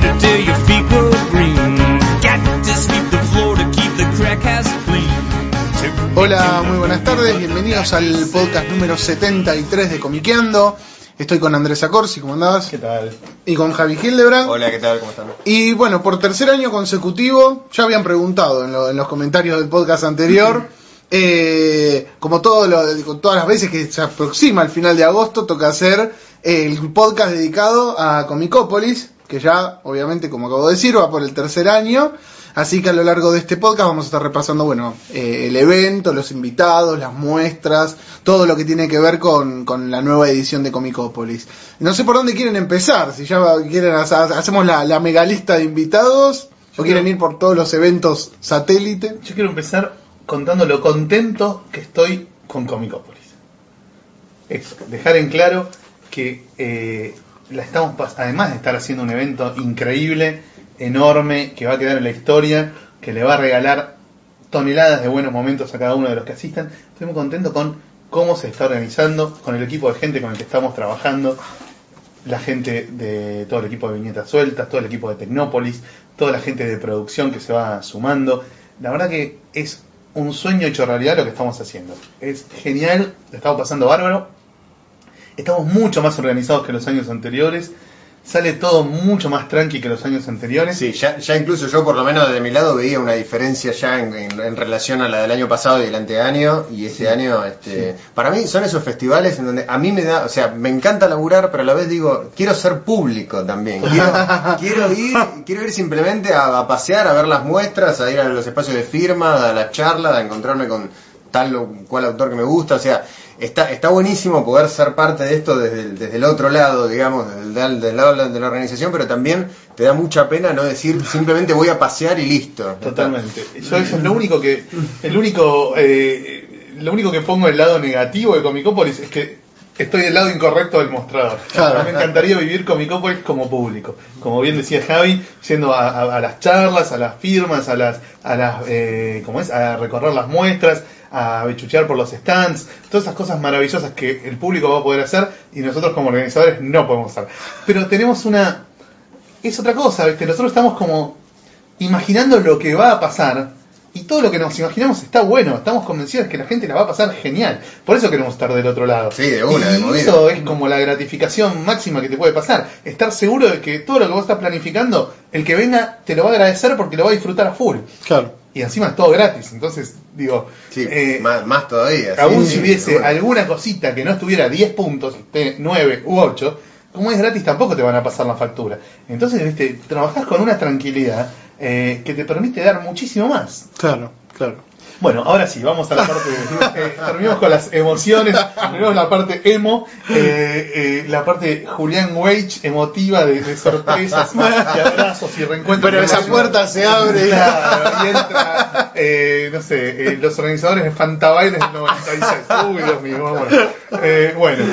Mashed potato till your feet go green. Got to sweep the floor to keep the crack ass clean. Hola, muy buenas tardes, bienvenidos al podcast número 73 de Comiqueando. Estoy con Andrés Acorsi, ¿cómo andás? ¿Qué tal? Y con Javi Hildebrand. Hola, ¿qué tal? ¿Cómo están? Y bueno, por tercer año consecutivo, ya habían preguntado en, lo- en los comentarios del podcast anterior, eh, como todo lo- con todas las veces que se aproxima el final de agosto, toca hacer el podcast dedicado a Comicópolis, que ya, obviamente, como acabo de decir, va por el tercer año. Así que a lo largo de este podcast vamos a estar repasando, bueno, eh, el evento, los invitados, las muestras, todo lo que tiene que ver con, con la nueva edición de Comicópolis. No sé por dónde quieren empezar, si ya quieren, ha- hacemos la, la mega lista de invitados, o quieren ir por todos los eventos satélite. Yo quiero empezar contando lo contento que estoy con Comicópolis. Eso, dejar en claro que eh, la estamos además de estar haciendo un evento increíble, enorme, que va a quedar en la historia, que le va a regalar toneladas de buenos momentos a cada uno de los que asistan, estoy muy contento con cómo se está organizando, con el equipo de gente con el que estamos trabajando, la gente de todo el equipo de Viñetas Sueltas, todo el equipo de Tecnópolis, toda la gente de producción que se va sumando. La verdad que es un sueño hecho realidad lo que estamos haciendo. Es genial, lo estamos pasando bárbaro. Estamos mucho más organizados que los años anteriores. Sale todo mucho más tranqui que los años anteriores. Sí, ya, ya incluso yo por lo menos de mi lado veía una diferencia ya en, en- en relación a la del año pasado y el anteaño y este año, este, para mí son esos festivales en donde a mí me da, o sea, me encanta laburar, pero a la vez digo, quiero ser público también, quiero, quiero ir, quiero ir simplemente a, a pasear, a ver las muestras, a ir a los espacios de firma, a las charlas, a encontrarme con tal o cual autor que me gusta, o sea, está, está buenísimo poder ser parte de esto desde el, desde el otro lado, digamos, desde el del lado de la organización, pero también te da mucha pena no decir simplemente voy a pasear y listo. Totalmente. Yo eso es lo único que, el único, eh, lo único que pongo del lado negativo de Comicópolis es que estoy del lado incorrecto del mostrador. Claro. Me encantaría vivir Comicópolis como público. Como bien decía Javi, yendo a, a- a las charlas, a las firmas, a las, a las, eh, ¿cómo es? A recorrer las muestras, a bechuchear por los stands, todas esas cosas maravillosas que el público va a poder hacer y nosotros como organizadores no podemos hacer. Pero tenemos una, es otra cosa, ¿viste? Nosotros estamos como imaginando lo que va a pasar y todo lo que nos imaginamos está bueno, estamos convencidos de que la gente la va a pasar genial. Por eso queremos estar del otro lado. Sí, de una, y de movida. eso es como la gratificación máxima que te puede pasar. Estar seguro de que todo lo que vos estás planificando, el que venga te lo va a agradecer porque lo va a disfrutar a full. Claro. Y encima es todo gratis. Entonces, digo, Sí, eh, más, más todavía. aún sí, si hubiese alguna cosita que no estuviera 10 puntos, esté 9 u 8, como es gratis tampoco te van a pasar la factura. Entonces, viste, trabajás con una tranquilidad eh, que te permite dar muchísimo más. Claro, claro. Bueno, ahora sí, vamos a la parte. eh, terminamos con las emociones, terminamos la parte emo, eh, eh, la parte Julián Wage emotiva de, de sorpresas y abrazos y reencuentros. Pero esa puerta se abre. Claro, y entra, eh, no sé, los organizadores de Fantabailes del 96. Uy, Dios mío, bueno. Eh, bueno,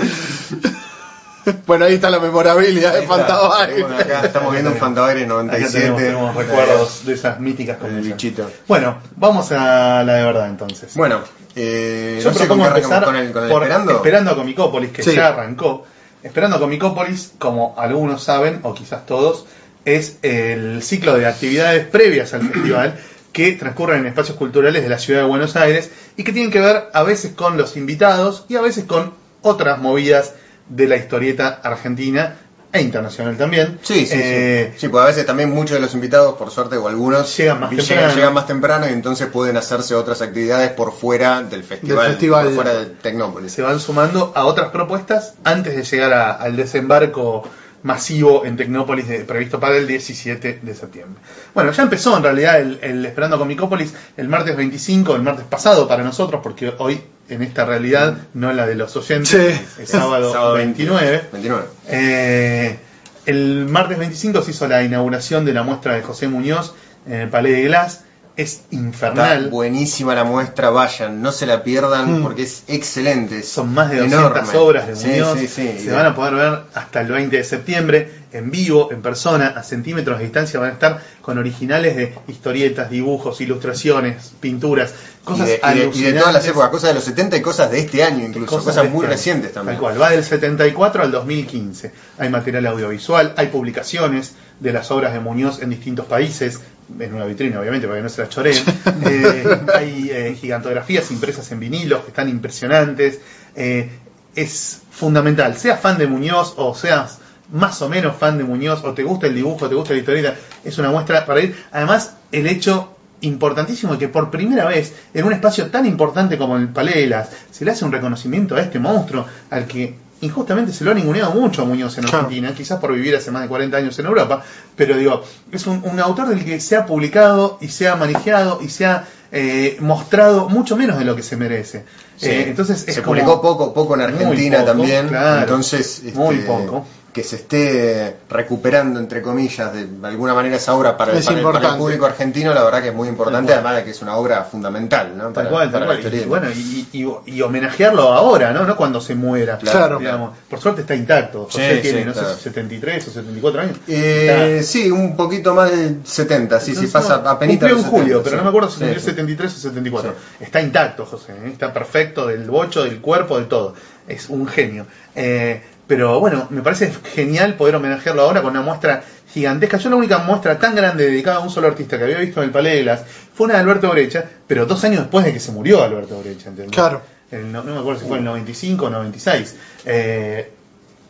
Bueno, ahí está la memorabilidad de Ahí. Fantabaile. Bueno, acá estamos viendo un Fantabaire acá 97. tenemos, tenemos recuerdos de esas míticas bichito. Bueno, vamos a la de verdad entonces. Bueno, eh, Yo no sé con propongo arrancamos, empezar con el, con el por esperando. a Comicópolis, que Sí. ya arrancó. Esperando a Comicópolis, como algunos saben, o quizás todos, es el ciclo de actividades previas al festival que transcurren en espacios culturales de la ciudad de Buenos Aires y que tienen que ver a veces con los invitados y a veces con otras movidas de la historieta argentina e internacional también. Sí, sí, Eh, sí. Sí, pues a veces también muchos de los invitados, por suerte, o algunos, Llegan más llegan, temprano. llegan más temprano y entonces pueden hacerse otras actividades por fuera del festival, Del festival. por fuera de Tecnópolis. se van sumando a otras propuestas antes de llegar a- al desembarco masivo en Tecnópolis de- previsto para el 17 de septiembre. Bueno, ya empezó en realidad el, el Esperando Comicópolis el martes 25, el martes pasado para nosotros, porque hoy en esta realidad, no la de los oyentes. Sí. Es sábado, Sábado 29. 29. Eh, el martes 25 se hizo la inauguración de la muestra de José Muñoz en el Palais de Glass. Es Está infernal. buenísima la muestra, vayan, no se la pierdan Mm. porque es excelente. Son más de 200 enorme. obras de Muñoz. sí, sí. Se van a poder ver hasta el 20 de septiembre en vivo, en persona, a centímetros de distancia. Van a estar con originales de historietas, dibujos, ilustraciones, pinturas, cosas de, y de- y de todas las épocas, cosas de los 70 y cosas de este año incluso, cosas, de muy este recientes también. Tal cual, va del 74 al 2015. Hay material audiovisual, hay publicaciones de las obras de Muñoz en distintos países, en una vitrina obviamente para que no se las choreen. Eh, hay eh, gigantografías impresas en vinilos que están impresionantes. Eh, es fundamental, seas fan de Muñoz o seas más o menos fan de Muñoz o te gusta el dibujo, te gusta la historieta, es una muestra para ir. Además, el hecho importantísimo que por primera vez en un espacio tan importante como el Palais de Las se le hace un reconocimiento a este monstruo al que injustamente se lo ha ninguneado mucho a Muñoz en Claro. Argentina, quizás por vivir hace más de 40 años en Europa, pero digo, es un, un autor del que se ha publicado y se ha manejado y se ha eh, mostrado mucho menos de lo que se merece. Sí. Eh, entonces es se como- publicó poco, poco en Argentina poco, también, claro. entonces Muy este, poco. Que se esté recuperando entre comillas de alguna manera esa obra para, el- Es para el, para el importante. público argentino, la verdad que es muy importante, además de que es una obra fundamental, ¿no? Tal cual, tal cual. Y, bueno, y, y- y homenajearlo ahora, ¿no? No cuando se muera. Claro. Digamos. Por suerte está intacto. José Sí, tiene, sí, no claro. sé, 73 o 74 años. Eh, Está- sí, un poquito más de 70, sí, sí, pasa apenas. cumplió en julio, pero no me acuerdo si sí. 73 o 74. Está intacto, José. ¿eh? Está perfecto del bocho, del cuerpo, de todo. Es un genio. Eh, pero bueno, me parece genial poder homenajearlo ahora con una muestra gigantesca. Yo la única muestra tan grande dedicada a un solo artista que había visto en el Palais de Glass fue una de Alberto Brecha, pero dos años después de que se murió Alberto Brecha, ¿entendés? Claro. El- no, no me acuerdo si fue en el 95 o 96. Eh,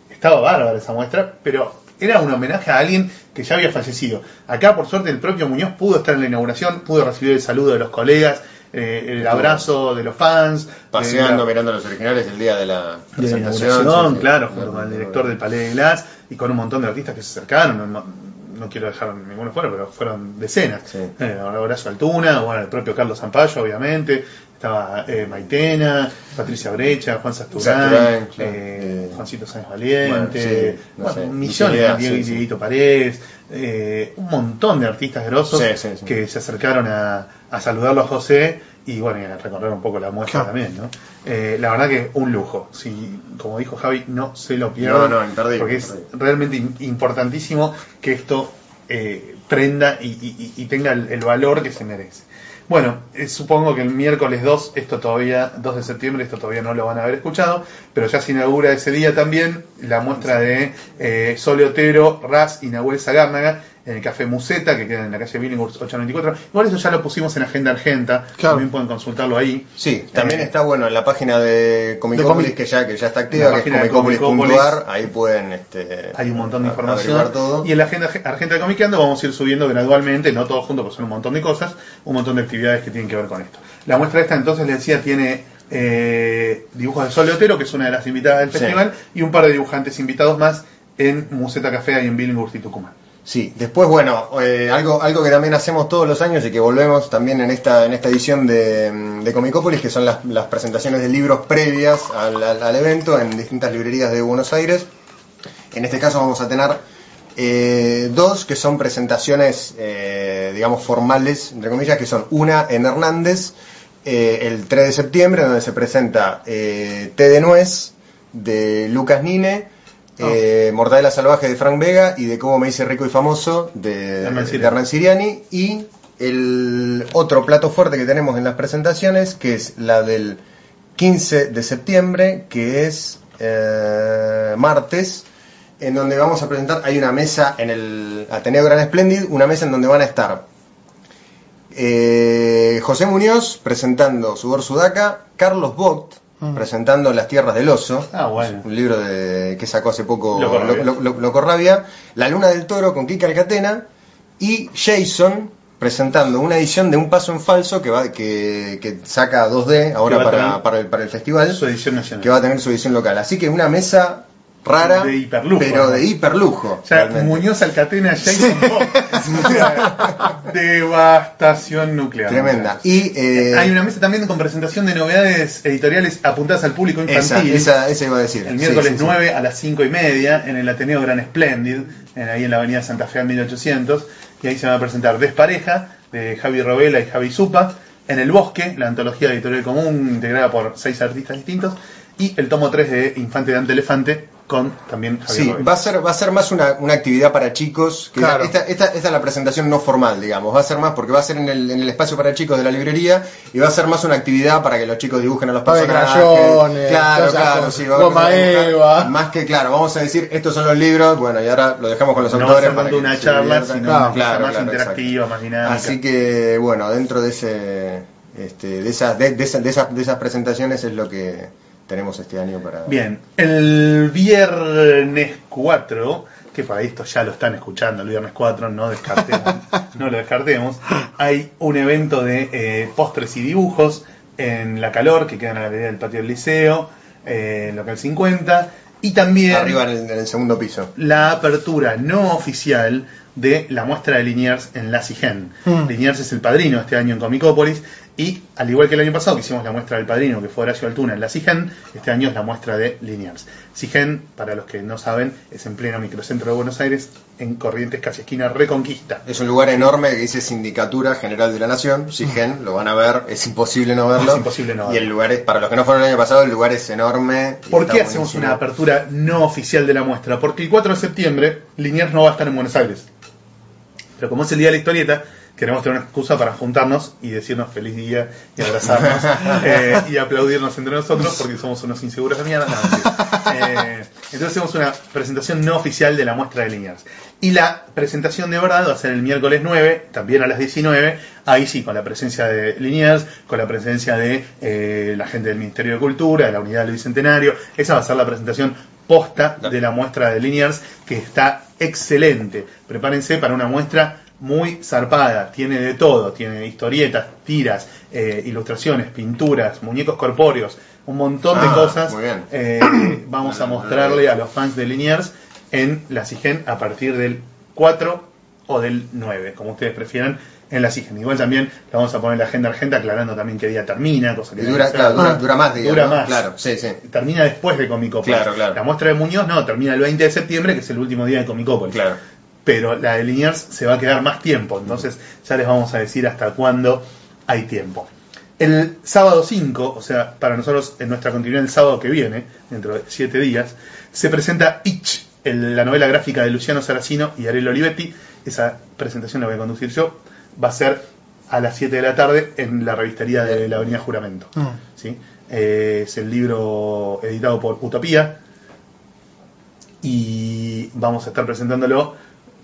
estaba bárbara esa muestra, pero era un homenaje a alguien que ya había fallecido. Acá, por suerte, el propio Muñoz pudo estar en la inauguración, pudo recibir el saludo de los colegas, eh, el abrazo de los fans. Paseando, de la- mirando los originales el día de la de la presentación. sí, claro, junto con el director del Palais de Glass y con un montón de artistas que se acercaron. No, no- quiero dejar ninguno fuera, pero fueron decenas. Sí. Eh, Horacio Altuna, bueno, el propio Carlos Zampayo, obviamente. Estaba eh, Maitena, Patricia Brecha, Juan Sasturán, eh, Eh, Juancito Sáenz Valiente, bueno, sí, no bueno, sé, millones, Diego sí, sí. Dieguito Paredes, eh, un montón de artistas grosos que se acercaron a, a saludarlo a José y bueno, y a recorrer un poco la muestra Claro. también, ¿no? Eh, la verdad que un lujo. Si, como dijo Javi, no se lo pierdan. No, no, imperdible, porque es imperdible. realmente im- importantísimo que esto eh, prenda y, y- y tenga el, el valor que se merece. Bueno, eh, supongo que el miércoles 2, esto todavía, 2 de septiembre, esto todavía no lo van a haber escuchado, pero ya se inaugura ese día también la muestra de eh, Sole Otero, Raz y Nahuel Zagárnaga en el Café Museta, que queda en la calle Billinghurst 894. Igual eso ya lo pusimos en Agenda Argenta, Claro. también pueden consultarlo ahí. Sí, también Eh, está bueno en la página de Comicópolis Comic- que ya que ya está activa, que es comicópolis.ar, ahí pueden este, Hay un montón de a- información. todo. Y en la agenda Argenta de Comiqueando vamos a ir subiendo gradualmente, no todo junto, porque son un montón de cosas, un montón de actividades que tienen que ver con esto. La muestra esta, entonces, les decía, tiene eh, dibujos de Sol Otero, que es una de las invitadas del Sí. festival, y un par de dibujantes invitados más en Museta Café y en Billinghurst y Tucumán. Sí, después, bueno, eh, algo, algo que también hacemos todos los años y que volvemos también en esta, en esta edición de, mm, de Comicópolis, que son las, presentaciones de libros previas al, evento en distintas librerías de Buenos Aires. En este caso vamos a tener eh, dos que son presentaciones, eh, digamos, formales, entre comillas, que son una en Hernández, el 3 de septiembre, donde se presenta Té de Nuez, de Lucas Nine, eh, Mortadela Salvaje de Frank Vega y de Cómo me hice rico y famoso de, Hernán Siriani. de Hernán Siriani. Y el otro plato fuerte que tenemos en las presentaciones, que es la del 15 de septiembre, que es eh, martes, en donde vamos a presentar, hay una mesa en el Ateneo Gran Splendid, una mesa en donde van a estar eh, José Muñoz presentando Sudor Sudaca, Carlos Vogt Mm. presentando Las Tierras del Oso, Ah, bueno. un libro de, que sacó hace poco Loco Rabia. Lo- Lo- La Luna del Toro con Kika Alcatena y Jason presentando una edición de Un Paso en Falso que va que, que saca 2D ahora para, para, el, para el festival Su edición nacional. que va a tener su edición local. Así que una mesa rara, De hiperlujo, pero de hiperlujo. O sea, realmente. Muñoz Alcatena, Jason. O sea, devastación nuclear. Tremenda. Y eh, Hay una mesa también con presentación de novedades editoriales apuntadas al público esa, infantil. esa, esa iba a decir. El miércoles sí, sí. 9 a las 5 y media en el Ateneo Gran Splendid, en- ahí en la avenida Santa Fe al 1800. Y ahí se va a presentar Despareja, de Javi Robela y Javi Zupa. En El Bosque, la antología editorial común integrada por seis artistas distintos. Y el tomo 3 de Infante Dante Elefante con también Sí, va a ser, va a ser más una, una actividad para chicos. Que Claro. esta, esta, esta es la presentación no formal, digamos. Va a ser más porque va a ser en el, en el espacio para chicos de la librería y va a ser más una actividad para que los chicos dibujen a los personajes. crayones, claro, claro, cosas. sí, va a haber Goma. Eva. Más que claro, vamos a decir, estos son los libros, bueno, y ahora lo dejamos con los no autores que una charla, sino Claro, claro, más claro, interactiva, más dinámica. Así que, bueno, dentro de ese, este, de esas, de, de esas, de esas, de esas presentaciones es lo que tenemos este año para. Bien, el viernes 4, que para esto ya lo están escuchando, el viernes 4, no descartemos, no lo descartemos, hay un evento de eh, postres y dibujos en La Calor, que queda en la galería del patio del liceo, eh, local 50, y también Arriba en el, en el segundo piso. la apertura no oficial de la muestra de Liniers en la CIGEN. Mm. Liniers es el padrino este año en Comicópolis y al igual que el año pasado que hicimos la muestra del padrino que fue Horacio Altuna en la CIGEN, este año es la muestra de Liniers. CIGEN, para los que no saben, es en pleno microcentro de Buenos Aires, en Corrientes, casi esquina Reconquista. Es un lugar enorme que dice Sindicatura General de la Nación, SIGEN, lo van a ver, es imposible no verlo. Es imposible no Y verlo. el lugar es, para los que no fueron el año pasado, el lugar es enorme. y ¿Por qué hacemos buenísimo. una apertura no oficial de la muestra? Porque el 4 de septiembre Liniers no va a estar en Buenos Aires. Pero como es el día de la historieta, queremos tener una excusa para juntarnos y decirnos feliz día y abrazarnos eh, y aplaudirnos entre nosotros porque somos unos inseguros de mierda. No. Eh, entonces hacemos una presentación no oficial de la muestra de Liniers. Y la presentación de verdad va a ser el miércoles 9, también a las 19, ahí sí, con la presencia de Liniers, con la presencia de eh, la gente del Ministerio de Cultura, de la Unidad del Bicentenario. Esa va a ser la presentación posta de la muestra de Liniers, que está excelente. Prepárense para una muestra muy zarpada, tiene de todo, tiene historietas, tiras, eh, ilustraciones, pinturas, muñecos corpóreos, un montón de Ah, cosas. muy bien. eh, que vamos a mostrarle a los fans de Liniers en la CIGEN a partir del 4 o del 9, como ustedes prefieran, en la CIGEN. Igual también le vamos a poner la agenda argenta aclarando también qué día termina, cosa que dura, debe ser. claro, dura, dura más, digamos. dura ¿no? más. Claro, sí, sí. Termina después de Comicópolis. Claro, claro. La muestra de Muñoz no, termina el 20 de septiembre, que es el último día de Comicópolis. Claro. Pero la de Liniers se va a quedar más tiempo, entonces ya les vamos a decir hasta cuándo hay tiempo. El sábado 5, o sea, para nosotros en nuestra continuidad el sábado que viene, dentro de 7 días, se presenta Itch, el- la novela gráfica de Luciano Saracino y Ariel Olivetti. Esa presentación la voy a conducir yo. Va a ser a las 7 de la tarde en la revistería de la Avenida Juramento. Mm. ¿sí? Eh, es el libro editado por Utopía y vamos a estar presentándolo.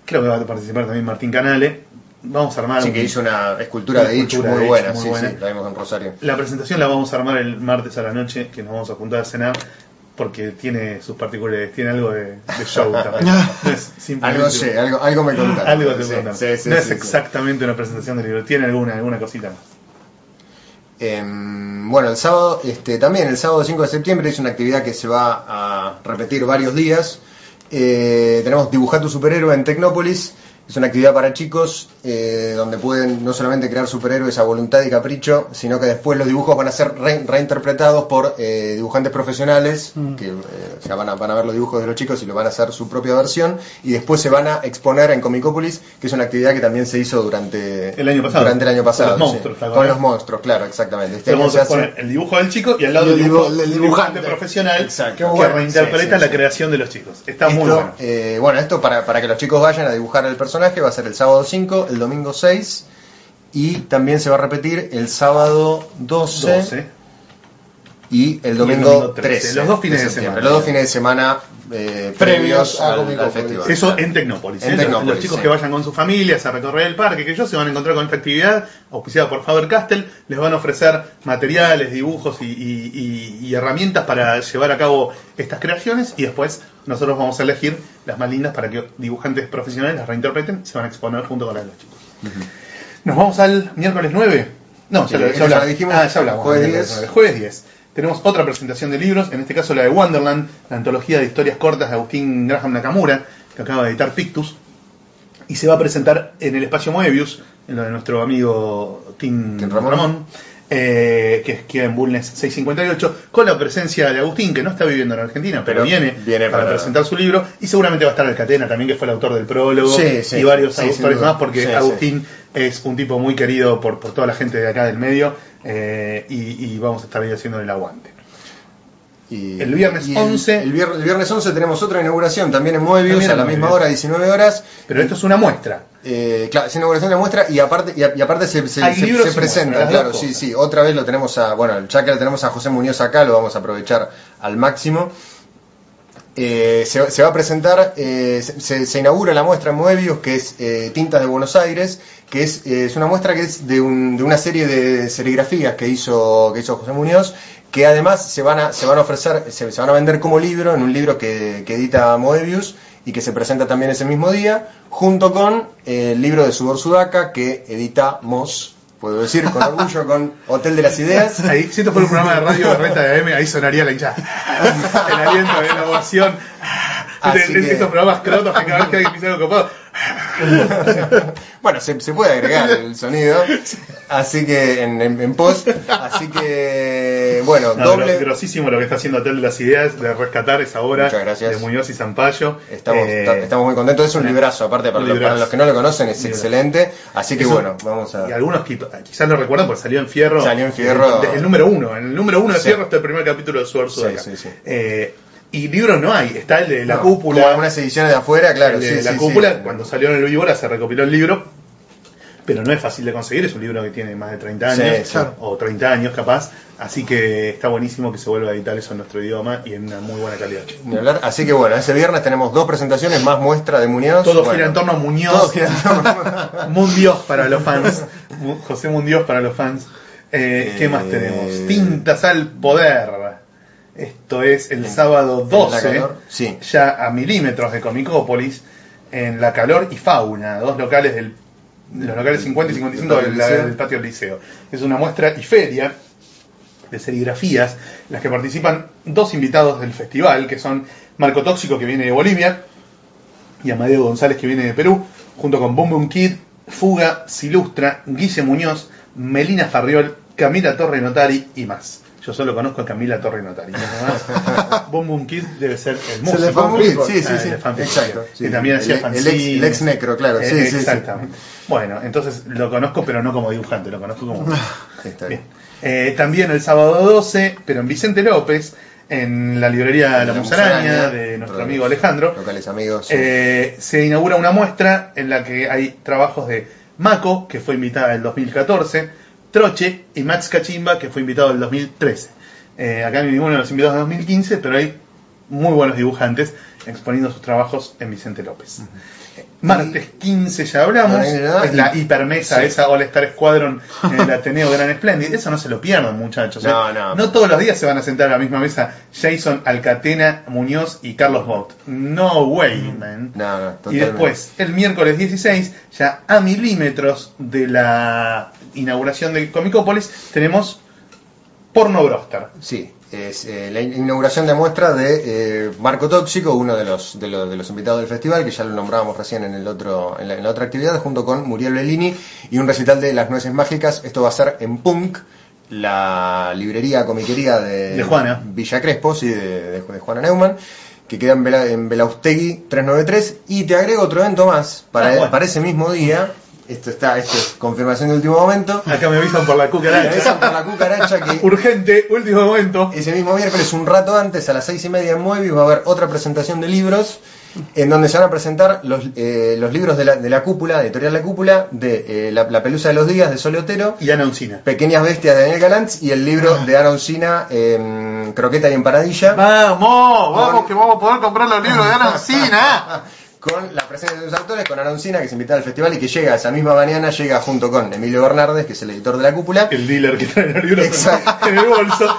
Creo que va a participar también Martín Canale. Vamos a armar Así un- que hizo una escultura Una de Itch muy buena, muy sí, buena. sí, la vimos en Rosario. la presentación la vamos a armar el martes a la noche, que nos vamos a juntar a cenar, porque tiene sus particularidades, tiene algo de, de show también. No es simplemente- Algo sé, algo, algo me contaron. algo te Sí, contaron. sí, sí, No sí, es sí. exactamente una presentación del libro, tiene alguna, alguna cosita más. Em, bueno, el sábado, este, también el sábado 5 de septiembre es una actividad que se va a repetir varios días. Eh, tenemos Dibujar tu superhéroe en Tecnópolis. Es una actividad para chicos eh, donde pueden no solamente crear superhéroes a voluntad y capricho, sino que después los dibujos van a ser re- reinterpretados por eh, dibujantes profesionales, que eh, o sea, van, a, van a ver los dibujos de los chicos y lo van a hacer su propia versión, y después se van a exponer en Comicópolis, que es una actividad que también se hizo durante El año pasado. Durante el año pasado. Con los sí. monstruos, ¿te Con los monstruos, claro, exactamente. Este año se hace- el dibujo del chico y al lado Y el del dibujo, dibujante. dibujante profesional Exacto. Que bueno. reinterpreta Sí, sí, la sí. creación de los chicos. Está muy bueno. eh, bueno, esto para, para que los chicos vayan a dibujar el personaje va a ser el sábado 5, el domingo 6 y también se va a repetir el sábado 12, 12. y el domingo, domingo 13, 13. los dos fines de semana. Los dos fines de semana eh, Previos a al, al festival. Eso en Tecnópolis. En ¿eh? Los- Tecnópolis, los chicos sí. que vayan con sus familias a recorrer el parque, que ellos se van a encontrar con esta actividad auspiciada por Faber Castell, les van a ofrecer materiales, dibujos y, y- y- y herramientas para llevar a cabo estas creaciones y después nosotros vamos a elegir las más lindas para que dibujantes profesionales las reinterpreten y se van a exponer junto con las de los chicos. Nos vamos al miércoles 9. No, ya, lo, ya hablamos. dijimos. Ah, ya hablamos. Jueves Miércoles 10. 9. Jueves 10. tenemos otra presentación de libros, en este caso la de Wonderland, la antología de historias cortas de Agustín Graham Nakamura, que acaba de editar Pictus, y se va a presentar en el espacio Moebius, en lo de nuestro amigo Tim, Tim Ramón. Ramón, eh, que queda en Bulnes 658, con la presencia de Agustín, que no está viviendo en Argentina, pero, Pero viene, viene para, para- presentar su libro, y seguramente va a estar Alcatena también, que fue el autor del prólogo, Sí, sí. y varios Sí, autores más, porque Agustín es un tipo muy querido por, por toda la gente de acá del medio, eh, y, y vamos a estar ahí haciendo el aguante. Y- El viernes y 11. El, vier- el viernes 11 tenemos otra inauguración también en Moebius También a la misma Moebius. hora, 19 horas. Pero esto es una muestra. Eh, claro, es inauguración de la muestra y aparte, y, a- y aparte se, presenta, claro, sí, sí. Otra vez lo tenemos a, bueno, ya que lo tenemos a José Muñoz acá, lo vamos a aprovechar al máximo. Eh, se, se va a presentar, eh, se, se- se inaugura la muestra en Moebius, que es eh, Tintas de Buenos Aires, que es, eh, es una muestra que es de, un- de una serie de serigrafías que hizo, que hizo José Muñoz, que además se van a, se van a ofrecer, se, se van a vender como libro, en un libro que, que edita Moebius y que se presenta también ese mismo día, junto con eh, el libro de Sudor Sudaca que edita Moss, puedo decir con orgullo, con Hotel de las Ideas. Ahí, si esto fuera un programa de radio de reta de AM, ahí sonaría la hinchada. El aliento de la ovación. Así de, de que- estos programas crotos que cada vez que alguien dice algo copado. Bueno, se, se puede agregar el sonido, así que en, en- en post, así que bueno, No, doble. gro- grosísimo lo que está haciendo Hotel de las Ideas de rescatar esa obra de Muñoz y Zampayo. Estamos, Eh, ta- estamos muy contentos, es un una- librazo, aparte para, los, librazo. para los que no lo conocen es Librazo. excelente, así que Eso- bueno, vamos a... Y algunos que quizás lo recuerdan porque salió en Fierro. Salió en Fierro. Desde el número uno. En el número uno de Sí. Fierro está el primer capítulo de. Sí, sí, sí. Eh, y libros no hay. Está el de La No, Cúpula. Como algunas ediciones de afuera, claro, el de sí, La sí, Cúpula, sí. cuando salió en el Víbora se recopiló el libro. Pero no es fácil de conseguir, es un libro que tiene más de 30 Sí, años, sí. o 30 años capaz, así que está buenísimo que se vuelva a editar eso en nuestro idioma y en una muy buena calidad. Así que bueno, ese viernes tenemos dos presentaciones más muestra de Muñoz. Todo Bueno, gira en torno a Muñoz. todo gira en torno- Mundios para los fans. Mu- José Mundios para los fans. Eh, ¿Qué más Eh, tenemos? Tintas al poder. Esto es el sábado en la 12, calor, sí. ya a milímetros de Comicópolis, en La Calor y Fauna, dos locales del los locales 50 y 55 Del del patio del liceo. Es una muestra y feria de serigrafías, en las que participan dos invitados del festival, que son Marco Tóxico, que viene de Bolivia, y Amadeo González, que viene de Perú, junto con Boom Boom Kid, Fuga, Silustra, Guille Muñoz, Melina Farriol, Camila Torre Notari y más. Yo solo conozco a Camila Torre Notari. ¿no? Más. Boom Boom Kid debe ser el Se músico. Sí, sí, sí, Ah, sí, exacto. que sí. también hacía el, el ex, el ex necro, claro, sí, Eh, sí, sí. Exactamente. Bueno, entonces lo conozco, pero no como dibujante, lo conozco como. Está Bien. Eh, también el sábado 12, pero en Vicente López, en la librería La, La Musaraña, de nuestro amigo Alejandro, Locales amigos. eh, se inaugura una muestra en la que hay trabajos de Mako, que fue invitada en el 2014, Troche y Max Cachimba, que fue invitado en el 2013. Eh, acá ninguno de los invitados de 2015, pero hay muy buenos dibujantes exponiendo sus trabajos en Vicente López. Eh, Martes 15 ya hablamos, es la hipermesa, Sí. esa All Star Squadron en el Ateneo Gran Splendid. Eso no se lo pierdan, muchachos. ¿eh? No, no. No todos los días se van a sentar a la misma mesa Jason Alcatena, Muñoz y Carlos Bott. No way, man. No, no, Y después, el miércoles 16, ya a milímetros de la inauguración de Comicópolis, tenemos Porno Broster. Sí, es eh, la inauguración de muestra de eh, Marco Tóxico, uno de los, de, los, de los invitados del festival, que ya lo nombrábamos recién en, el otro, en, la, en la otra actividad, junto con Muriel Bellini y un recital de Las Nueces Mágicas. Esto va a ser en Punk, la librería comiquería de, De Juana. Villa Crespo, sí, de, de- Juana Neumann, que queda en, Bela, en Belaustegui 393. Y te agrego otro evento más para, Ah, bueno. para ese mismo día. Esto está, esto es confirmación de último momento. Acá me avisan por la cucaracha. por la cucaracha que Urgente, último momento. ese mismo miércoles, un rato antes, a las seis y media en Moebius, va a haber otra presentación de libros, en donde se van a presentar los, eh, los libros de la, de la cúpula, de editorial La Cúpula, de eh, la, La Pelusa de los Días, de Sole Otero, Y Ana Uncina. Pequeñas Bestias de Daniel Galantz, y el libro de Ana Uncina, em, Croqueta y Empanadilla, ¡Vamos! ¡Vamos, que vamos a poder comprar los libros de Ana Uncina! con la presencia de sus autores, con Uncina, que se invita al festival y que llega esa misma mañana, llega junto con Emilio Bernardes, que es el editor de La Cúpula, El dealer que trae los libros Exacto. en el bolso.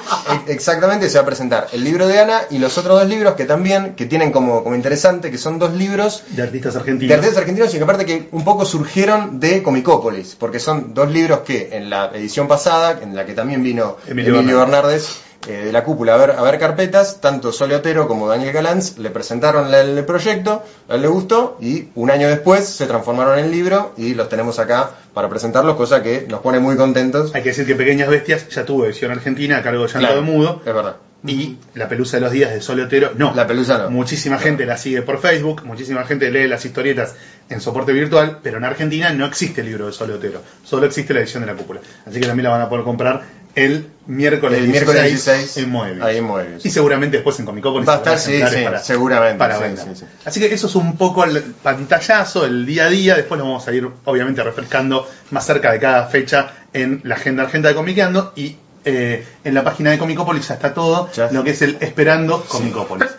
Exactamente, se va a presentar el libro de Ana y los otros dos libros que también, que tienen como, como interesante, que son dos libros De artistas de argentinos. artistas argentinos y que aparte que un poco surgieron de Comicópolis, porque son dos libros que en la edición pasada, en la que también vino Emilio Emilio, Bernardes, eh, de la cúpula a ver, a ver carpetas, tanto Sole Otero como Daniel Galanz le presentaron la- el proyecto, a él le gustó y un año después se transformaron en libro y los tenemos acá para presentarlos, cosa que nos pone muy contentos. Hay que decir que Pequeñas Bestias ya tuvo edición argentina a cargo de Llanto Claro, de Mudo. Es verdad. Y La Pelusa de los Días de Sol Otero, no. La Pelusa no. Muchísima gente la sigue por Facebook, muchísima gente lee las historietas en soporte virtual, pero en Argentina no existe el libro de Sol Otero, solo existe la edición de la cúpula. Así que también la van a poder comprar el miércoles, El 16, miércoles 16 en Moebius. ahí en Moebius. Y seguramente después en Comicópolis Va a estar, sí, sí, seguramente, para sí. Así que eso es un poco el pantallazo, el día a día. Después lo vamos a ir, obviamente, refrescando más cerca de cada fecha en la agenda argenta de Comiqueando y eh, en la página de Comicópolis ya está todo Ya. lo que es el Esperando Comicópolis.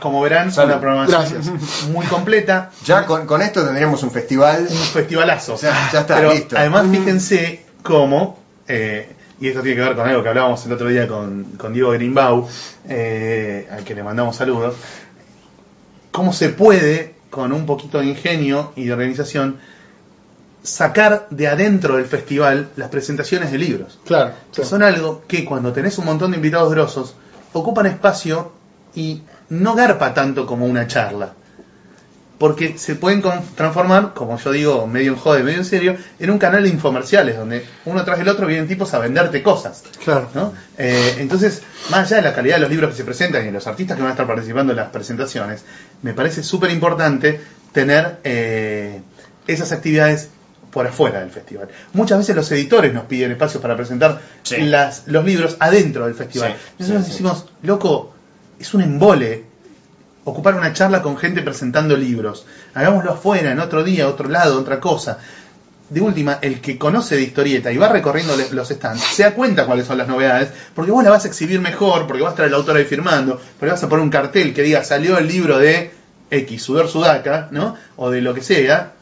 Como verán, Salud. una programación Gracias. muy completa, Ya con, con esto tendríamos un festival. un festivalazo. Ya está, Pero listo. además, fíjense cómo, eh, y esto tiene que ver con algo que hablábamos el otro día con, con Diego Grimbau, eh, al que le mandamos saludos, cómo se puede, con un poquito de ingenio y de organización, sacar de adentro del festival las presentaciones de libros. Claro. Que son algo que cuando tenés un montón de invitados grosos, ocupan espacio y no garpa tanto como una charla. Porque se pueden transformar, como yo digo, medio en jode, medio en serio, en un canal de infomerciales, donde uno tras el otro vienen tipos a venderte cosas. Claro. ¿no? Eh, entonces, más allá de la calidad de los libros que se presentan y de los artistas que van a estar participando en las presentaciones, me parece súper importante tener eh, esas actividades por afuera del festival. Muchas veces los editores nos piden espacios para presentar Sí. las, los libros adentro del festival. Sí, Nosotros sí, sí. decimos, loco, es un embole ocupar una charla con gente presentando libros. Hagámoslo afuera, en otro día, otro lado, otra cosa. De última, el que conoce de historieta y va recorriendo los stands, se da cuenta cuáles son las novedades, porque vos la vas a exhibir mejor, porque vas a estar el autor ahí firmando, porque vas a poner un cartel que diga salió el libro de X, Sudor Sudaca, ¿no? O de lo que sea,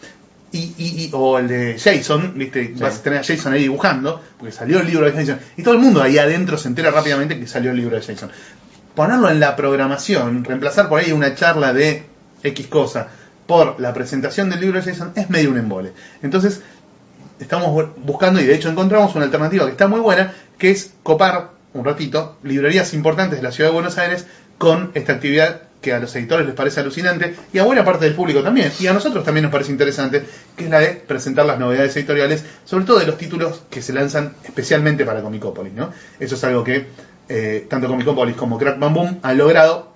y, y- y- o el de Jason, ¿viste? Vas a tener a Jason ahí dibujando, porque salió el libro de Jason, y todo el mundo ahí adentro se entera rápidamente que salió el libro de Jason. Ponerlo en la programación, reemplazar por ahí una charla de X cosa por la presentación del libro de Jason es medio un embole. Entonces, estamos bu- buscando y de hecho encontramos una alternativa que está muy buena, que es copar un ratito librerías importantes de la ciudad de Buenos Aires con esta actividad que a los editores les parece alucinante y a buena parte del público también, y a nosotros también nos parece interesante, que es la de presentar las novedades editoriales, sobre todo de los títulos que se lanzan especialmente para Comicópolis, ¿no? Eso es algo que eh, tanto Comicópolis como Crack Bam Boom han logrado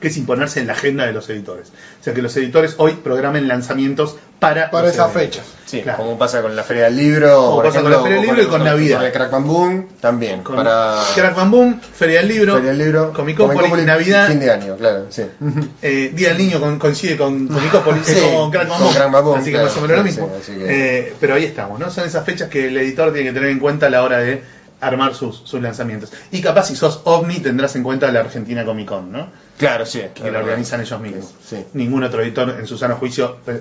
que es imponerse en la agenda de los editores. O sea que los editores hoy programen lanzamientos para, Para eventos. fechas. Sí, Claro. como pasa con la Feria del Libro, Como pasa con la Feria del Libro y con Navidad. Con el Crack Bam Boom también. Con para Crack Bam Boom, Feria del Libro, Feria del Libro, Comicópolis, Comicópolis, Navidad, Fin de año, claro, sí. eh, Día del Niño con- coincide con Comicópolis, Sí, es como Crack Bam con Boom. Crack Bam Boom, así que más o menos lo mismo. sí, así que- Eh, pero ahí estamos, ¿no? Son esas fechas que el editor tiene que tener en cuenta a la hora de armar sus, sus lanzamientos. Y capaz si sos ovni tendrás en cuenta la Argentina Comic Con, ¿no? Claro, sí. que lo organizan ellos mismos. Sí. Ningún otro editor en su sano juicio eh,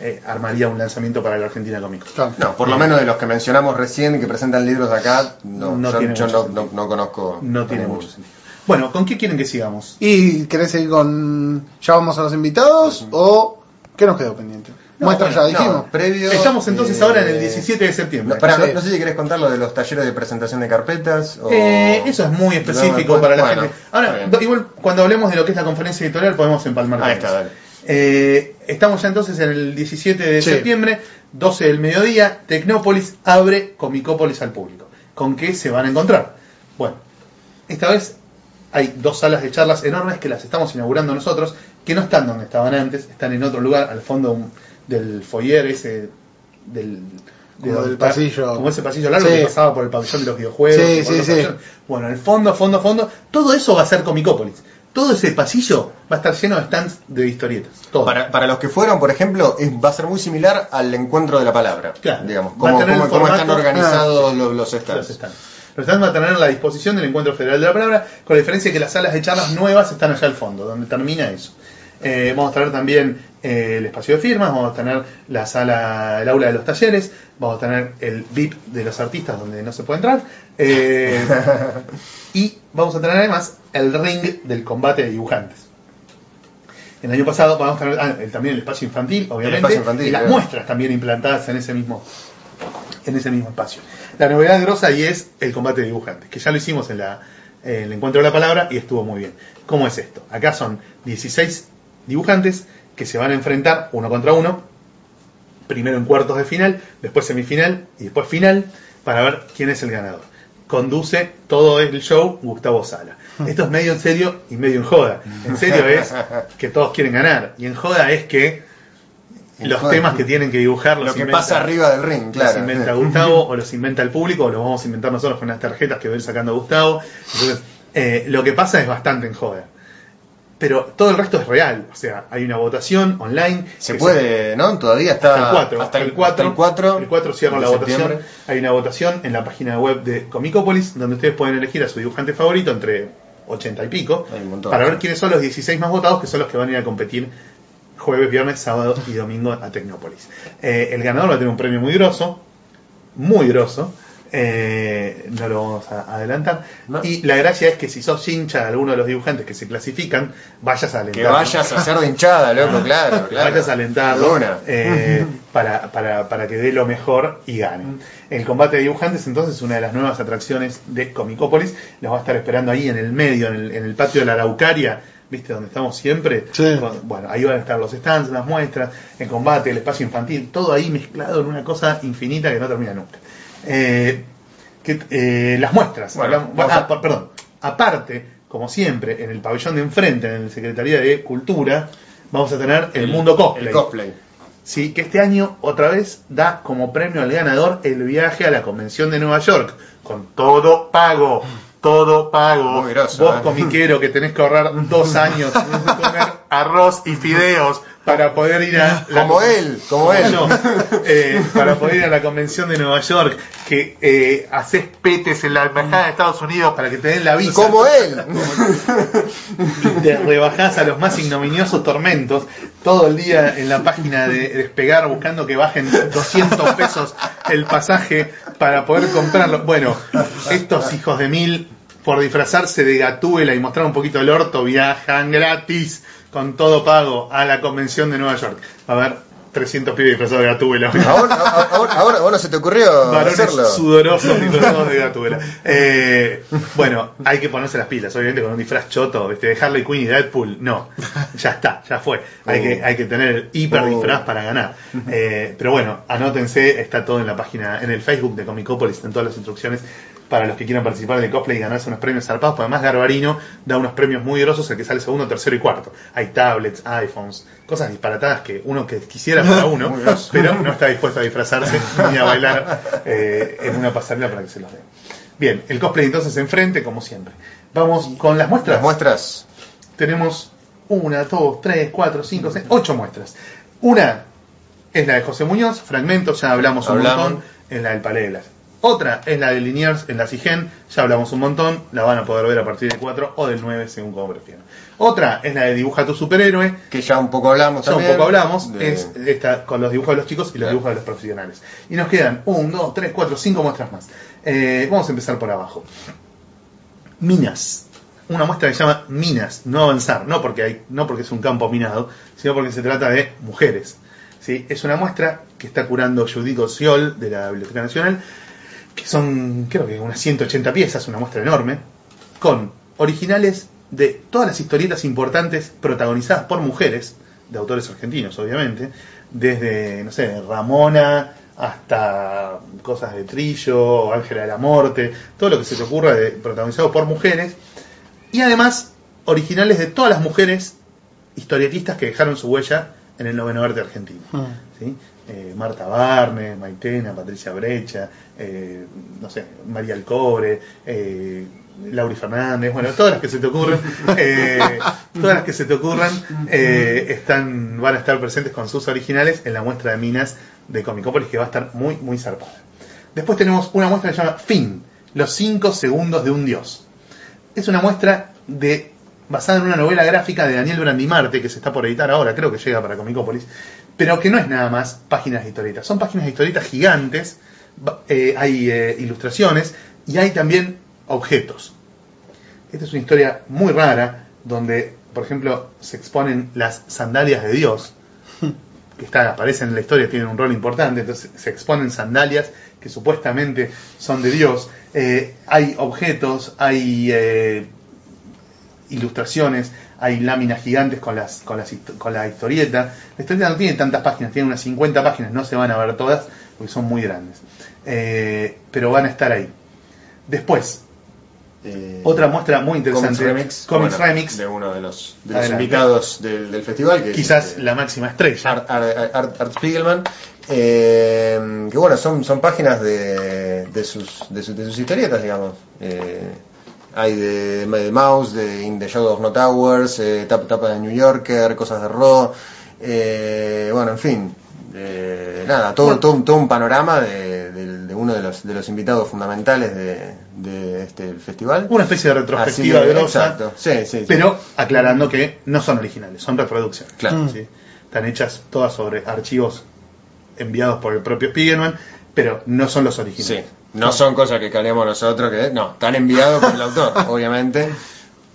eh, armaría un lanzamiento para la Argentina Comic Con. Claro. No, por lo menos de los que mencionamos recién que presentan libros acá, no, No yo, tiene yo mucho no, sentido. no- no conozco. No tiene mucho sentido. Bueno, ¿con qué quieren que sigamos? ¿Y querés seguir con. ¿Ya vamos a los invitados? ¿O qué nos quedó pendiente? No, Muestras ya dijimos. No, previo, Estamos entonces eh, ahora en el 17 de septiembre. No, Sí. no sé si querés contar lo de los talleres de presentación de carpetas. O... Eh, eso es muy específico para la bueno, gente. Ahora, do- igual cuando hablemos de lo que es la conferencia editorial podemos empalmar. Ahí está, dale. Eh, estamos ya entonces en el 17 de Sí. septiembre, 12 del mediodía, Tecnópolis abre Comicópolis al público. ¿Con qué se van a encontrar? Bueno, esta vez hay dos salas de charlas enormes que las estamos inaugurando nosotros, que no están donde estaban antes, están en otro lugar, al fondo un- del foyer ese, del, Como del está- pasillo. Como ese pasillo largo Sí. que pasaba por el pabellón de los videojuegos. Sí, sí, sí. Bueno, al fondo, fondo, fondo, todo eso va a ser Comicópolis. Todo ese pasillo va a estar lleno de stands de historietas. Todo. Para, para los que fueron, por ejemplo, es- va a ser muy similar al encuentro de la palabra. Claro. Digamos, Va a cómo, tener cómo- el cómo están organizados los, los stands. los stands. Los stands van a tener la disposición del Encuentro Federal de la Palabra, con la diferencia que las salas de charlas nuevas están allá al fondo, donde termina eso. Eh, vamos a tener también eh, el espacio de firmas, vamos a tener la sala, el aula de los talleres, vamos a tener el VIP de los artistas donde no se puede entrar, eh, y vamos a tener además el ring del combate de dibujantes. El año pasado vamos a tener ah, el- también el espacio infantil, obviamente, espacio infantil, y las claro. muestras también implantadas en ese mismo en ese mismo espacio. La novedad grosa ahí es el combate de dibujantes, que ya lo hicimos en la el encuentro de la palabra y estuvo muy bien. ¿Cómo es esto? Acá son 16 dibujantes que se van a enfrentar uno contra uno, primero en cuartos de final, después semifinal y después final, para ver quién es el ganador. Conduce todo el show Gustavo Sala. Esto es medio en serio y medio en joda. En serio es que todos quieren ganar. Y en joda es que los temas que tienen que dibujar los Lo que inventa- pasa arriba del ring, los claro. inventa Gustavo o los inventa el público o los vamos a inventar nosotros con las tarjetas que va a ir sacando Gustavo. Entonces, eh, lo que pasa es bastante en joda. Pero todo el resto es real. O sea, hay una votación online. Se puede, ¿no? Todavía está hasta el 4. hasta el 4. el 4, El 4 cierra la votación. Hay una votación en la página web de Comicopolis donde ustedes pueden elegir a su dibujante favorito entre 80 y pico montón. para ver quiénes son los 16 más votados que son los que van a ir a competir jueves, viernes, sábado y domingo a Tecnópolis. Eh, el ganador va a tener un premio muy grosso, muy grosso. Eh, no lo vamos a adelantar. No. Y la gracia es que si sos hincha de alguno de los dibujantes que se clasifican, vayas a alentar. Que vayas a hacer de hinchada, loco, claro, claro. Vayas a una. eh, para, para, para que dé lo mejor y gane. El combate de dibujantes entonces es una de las nuevas atracciones de Comicópolis. Los va a estar esperando ahí en el medio, en el, en el patio de la Araucaria, ¿viste? Donde estamos siempre. Sí. Bueno, ahí van a estar los stands, las muestras, el combate, el espacio infantil, todo ahí mezclado en una cosa infinita que no termina nunca. Eh, que, eh, las muestras. Bueno, hablamos- vamos ah, a- perdón. Aparte, como siempre, en el pabellón de enfrente, en la Secretaría de Cultura, vamos a tener el, mundo cosplay. El cosplay. Sí, que este año otra vez da como premio al ganador el viaje a la convención de Nueva York, con todo pago, todo pago. Muy groso, Vos ¿eh? comiquero que tenés que ahorrar dos años, comer arroz y fideos para poder ir a la Como él, como él. no, eh, para poder ir a la convención de Nueva York, que eh, haces petes en la embajada de Estados Unidos para que te den la visa Como él. y te rebajás a los más ignominiosos tormentos todo el día en la página de Despegar buscando que bajen 200 pesos el pasaje para poder comprarlo. Bueno, estos hijos de mil, por disfrazarse de gatúbela y mostrar un poquito el orto, viajan gratis con todo pago a la convención de Nueva York. A ver, 300 pibes disfrazados de gatúbela. Ahora, ahora, ahora, ahora se te ocurrió Varones hacerlo. sudorosos disfrazados de gatúbela. Eh, bueno, hay que ponerse las pilas, obviamente con un disfraz choto, ¿viste? de Harley Quinn y Deadpool, no, ya está, ya fue. Hay, que, hay que tener hiper Oh. disfraz para ganar. Eh, pero bueno, anótense, está todo en la página, en el Facebook de Comicopolis, están todas las instrucciones para los que quieran participar del cosplay y ganarse unos premios zarpados, porque además Garbarino da unos premios muy grosos, el que sale segundo, tercero y cuarto. Hay tablets, iPhones, cosas disparatadas que uno que quisiera para uno, pero no está dispuesto a disfrazarse ni a bailar eh, en una pasarela para que se los den. Bien, el cosplay entonces enfrente, como siempre. Vamos con las muestras. Las muestras. Tenemos una, dos, tres, cuatro, cinco, seis, ocho muestras. Una es la de José Muñoz, fragmentos, ya hablamos un Hablamos. montón, en la del Palais de Blas. Otra es la de Liniers en la CIGEN, ya hablamos un montón, la van a poder ver a partir del 4 o del 9, según como prefieran. Otra es la de Dibuja tu superhéroe, Que ya un poco hablamos ya un poco hablamos, De- es esta con los dibujos de los chicos y los dibujos de los profesionales. Y nos quedan 1, 2, 3, 4, 5 muestras más. Eh, vamos a empezar por abajo. Minas. Una muestra que se llama Minas, no avanzar, no porque, hay, no porque es un campo minado, sino porque se trata de mujeres. ¿sí? Es una muestra que está curando Judith Ociol de la Biblioteca Nacional, que son creo que unas 180 piezas, una muestra enorme, con originales de todas las historietas importantes protagonizadas por mujeres, de autores argentinos obviamente, desde, no sé, Ramona hasta cosas de Trillo, Ángela de la Muerte, todo lo que se te ocurra de, protagonizado por mujeres, y además originales de todas las mujeres historietistas que dejaron su huella en el noveno arte argentino. ¿sí? Eh, Marta Barnes, Maitena, Patricia Brecha, eh, no sé, María Alcobre, eh, Lauri Fernández, bueno, todas las que se te ocurran, eh, todas las que se te ocurran están, van a estar presentes con sus originales en la muestra de minas de Comicópolis que va a estar muy, muy zarpada. Después tenemos una muestra que se llama Fin, los 5 segundos de un dios. Es una muestra de basada en una novela gráfica de Daniel Brandimarte que se está por editar ahora, creo que llega para Comicópolis, pero que no es nada más páginas de historietas, son páginas de historietas gigantes, eh, hay eh, ilustraciones y hay también objetos. Esta es una historia muy rara donde, por ejemplo, se exponen las sandalias de Dios, que están, aparecen en la historia, tienen un rol importante, entonces se exponen sandalias que supuestamente son de Dios. Eh, hay objetos, hay ilustraciones, hay láminas gigantes con, las, con, las, con la historieta. La historieta no tiene tantas páginas, tiene unas 50 páginas, no se van a ver todas porque son muy grandes. Eh, pero van a estar ahí. Después, Eh, otra muestra muy interesante. Comics Remix, Comics bueno, Remix, de uno de los, de los Adelante. invitados del, del festival. Que es, quizás este, la máxima estrella. Art, Art- Art- Art Spiegelman, eh, que bueno, son, son páginas de, de, sus, de, sus, de sus historietas, digamos. Eh, hay de, de Mouse, de In the Shadow of No Towers, eh, tap- tapa de New Yorker, cosas de Raw, eh, bueno, en fin. eh, nada, todo, todo, un- todo un panorama de, de- de uno de los, de los invitados fundamentales de, de este festival. Una especie de retrospectiva grosa, Exacto, sí, sí, sí. pero aclarando que no son originales, son reproducciones. Claro. ¿sí? Están hechas todas sobre archivos enviados por el propio Spiegelman, pero no son los Sí, originales. no son cosas que calemos nosotros, que no, están enviados por el autor, obviamente,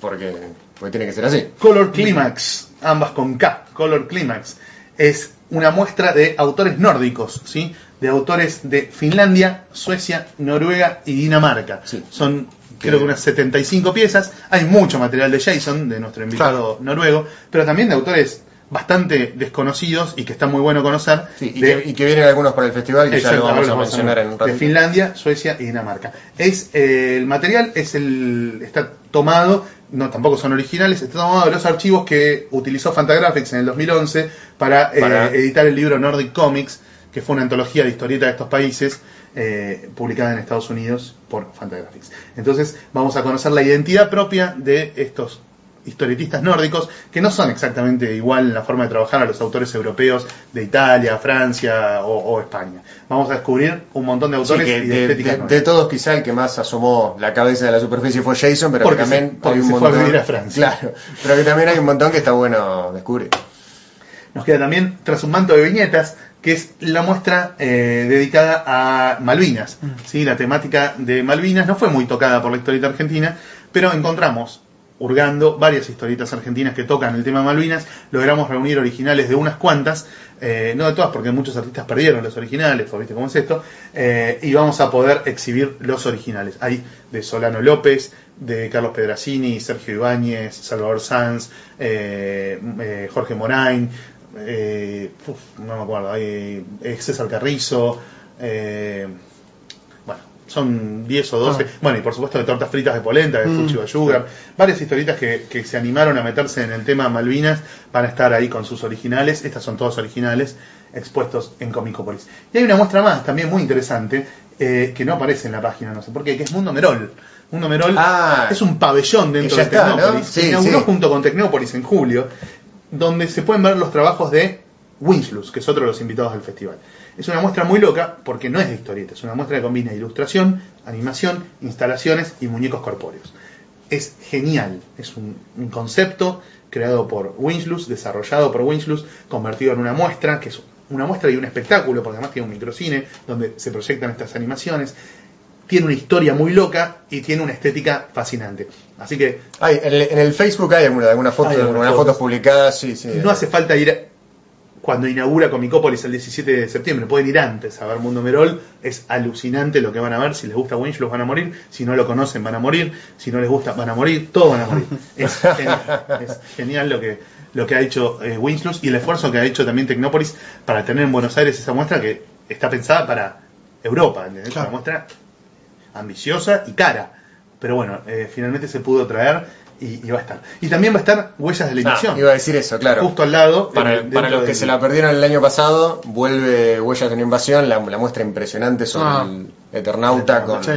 porque, porque tiene que ser así. Color Climax, ambas con K, Color Climax, es una muestra de autores nórdicos, ¿sí? de autores de Finlandia, Suecia, Noruega y Dinamarca. Sí. Son creo que unas 75 piezas. Hay mucho material de Jason, de nuestro invitado noruego, pero también de autores bastante desconocidos y que está muy bueno conocer. Sí, y, de- que, y que vienen algunos para el festival, que ya lo vamos a mencionar en un De. Finlandia, Suecia y Dinamarca. Es eh, el material es el está tomado, no tampoco son originales, está tomado de los archivos que utilizó Fantagraphics en el 2011 para, eh, Para- editar el libro Nordic Comics, que fue una antología de historieta de estos países eh, publicada en Estados Unidos por Fantagraphics. Entonces vamos a conocer la identidad propia de estos historietistas nórdicos, que no son exactamente igual en la forma de trabajar a los autores europeos de Italia, Francia o, o España. Vamos a descubrir un montón de Sí, autores que y de, de, todos quizá el que más asomó la cabeza de la superficie fue Jason, pero Porque que también se- porque hay un se fue a montón... vivir a Francia. Claro, pero que también hay un montón que está bueno descubrir. Nos queda también Tras un manto de viñetas, que es la muestra eh, dedicada a Malvinas. ¿sí? La temática de Malvinas no fue muy tocada por la historieta argentina, pero encontramos, hurgando, varias historietas argentinas que tocan el tema Malvinas. Logramos reunir originales de unas cuantas, eh, no de todas, porque muchos artistas perdieron los originales, viste cómo es esto, eh, y vamos a poder exhibir los originales. Hay de Solano López, de Carlos Pedracini, Sergio Ibáñez, Salvador Sanz, eh, Jorge Morain, no me acuerdo, hay César Carrizo, son 10 o 12, bueno, y por supuesto de tortas fritas de polenta, de Fuchi Bayugar, varias historietas que, que se animaron a meterse en el tema Malvinas van a estar ahí con sus originales, estas son todas originales, expuestos en Comicopolis. Y hay una muestra más, también muy interesante, eh, que no aparece en la página, no sé por qué, que es Mundo Merol. Mundo Merol Ah, es un pabellón dentro de está, ¿no? Tecnópolis. Sí, Se inauguró sí. junto con Tecnópolis en julio, donde se pueden ver los trabajos de Winslow, que es otro de los invitados del festival. Es una muestra muy loca porque no es de historieta, es una muestra que combina ilustración, animación, instalaciones y muñecos corpóreos. Es genial, es un, un concepto creado por Winslow, desarrollado por Winslow, convertido en una muestra, que es una muestra y un espectáculo, porque además tiene un microcine donde se proyectan estas animaciones. Tiene una historia muy loca y tiene una estética fascinante. Así que en, el, en el Facebook hay alguna, alguna foto, Hay algunas fotos. fotos publicadas, sí, sí. no hace falta ir cuando inaugura Comicópolis el 17 de septiembre, pueden ir antes a ver Mundo Merol, es alucinante lo que van a ver, si les gusta Winslow van a morir, si no lo conocen van a morir, si no les gusta van a morir, todos van a morir. Es genial, es genial lo que, lo que ha hecho eh, Winslow y el esfuerzo que ha hecho también Tecnópolis para tener en Buenos Aires esa muestra que está pensada para Europa. Claro. una muestra ambiciosa y cara. Pero bueno, eh, finalmente se pudo traer y, y va a estar. Y también va a estar Huellas de la Ah, Invasión. iba a decir eso, claro. Justo al lado. Para, en- para los que del- se la perdieron el año pasado, vuelve Huellas de una Invasión, la, la muestra impresionante sobre Ah. el Eternauta con, Sí.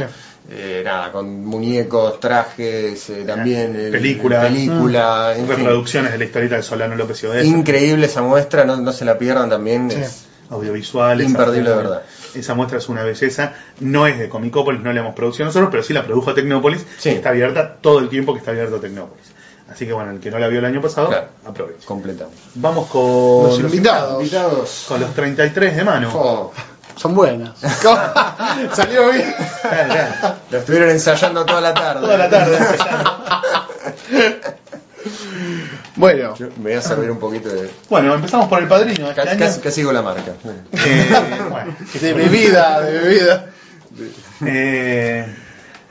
eh, nada, con muñecos, trajes, eh, también el- Película. película en fin. reproducciones de la historieta de Solano López y Odessa, Increíble esa muestra, no, no se la pierdan también. Sí. es- audiovisuales. Imperdible, de verdad. Esa muestra es una belleza. No es de Comicópolis, no la hemos producido nosotros, pero sí la produjo Tecnópolis. Sí. Y está abierta todo el tiempo que está abierto Tecnópolis. Así que bueno, el que no la vio el año pasado, Claro. aproveche. completamos. Vamos con Los invitados. Invitados. Con los 33 de mano. Oh, Son buenas. Salió bien. Claro, claro. lo estuvieron ensayando toda la tarde. Toda la tarde. ensayando. Bueno, Yo me voy a servir un poquito de. bueno, empezamos por el padrino este Casi, casi, casi sigo la marca. Eh, bueno, de bebida, de bebida. Eh,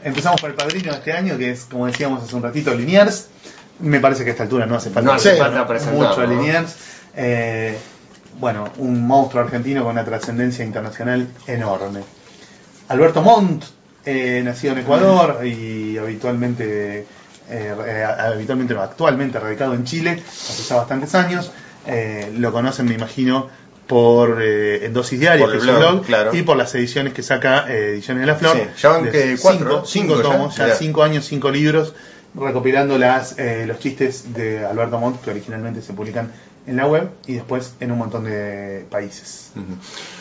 empezamos por el padrino de este año, que es, como decíamos hace un ratito, Liniers. Me parece que a esta altura no hace falta, No hace falta mucho a ¿no? Liniers. Eh, bueno, un monstruo argentino con una trascendencia internacional enorme. Alberto Montt, eh, nacido en Ecuador y habitualmente, eh, eh, habitualmente no, actualmente radicado en Chile hace ya bastantes años. Eh, lo conocen, me imagino, por eh, en Dosis Diarias, Por que blog, blog, claro. y por las ediciones que saca Ediciones de la Flor. Sí, ya van que cuatro, cinco, cinco cinco ya, tomos, ya, ya. cinco años, cinco libros, recopilando las, eh, los chistes de Alberto Montt que originalmente se publican en la web y después en un montón de países.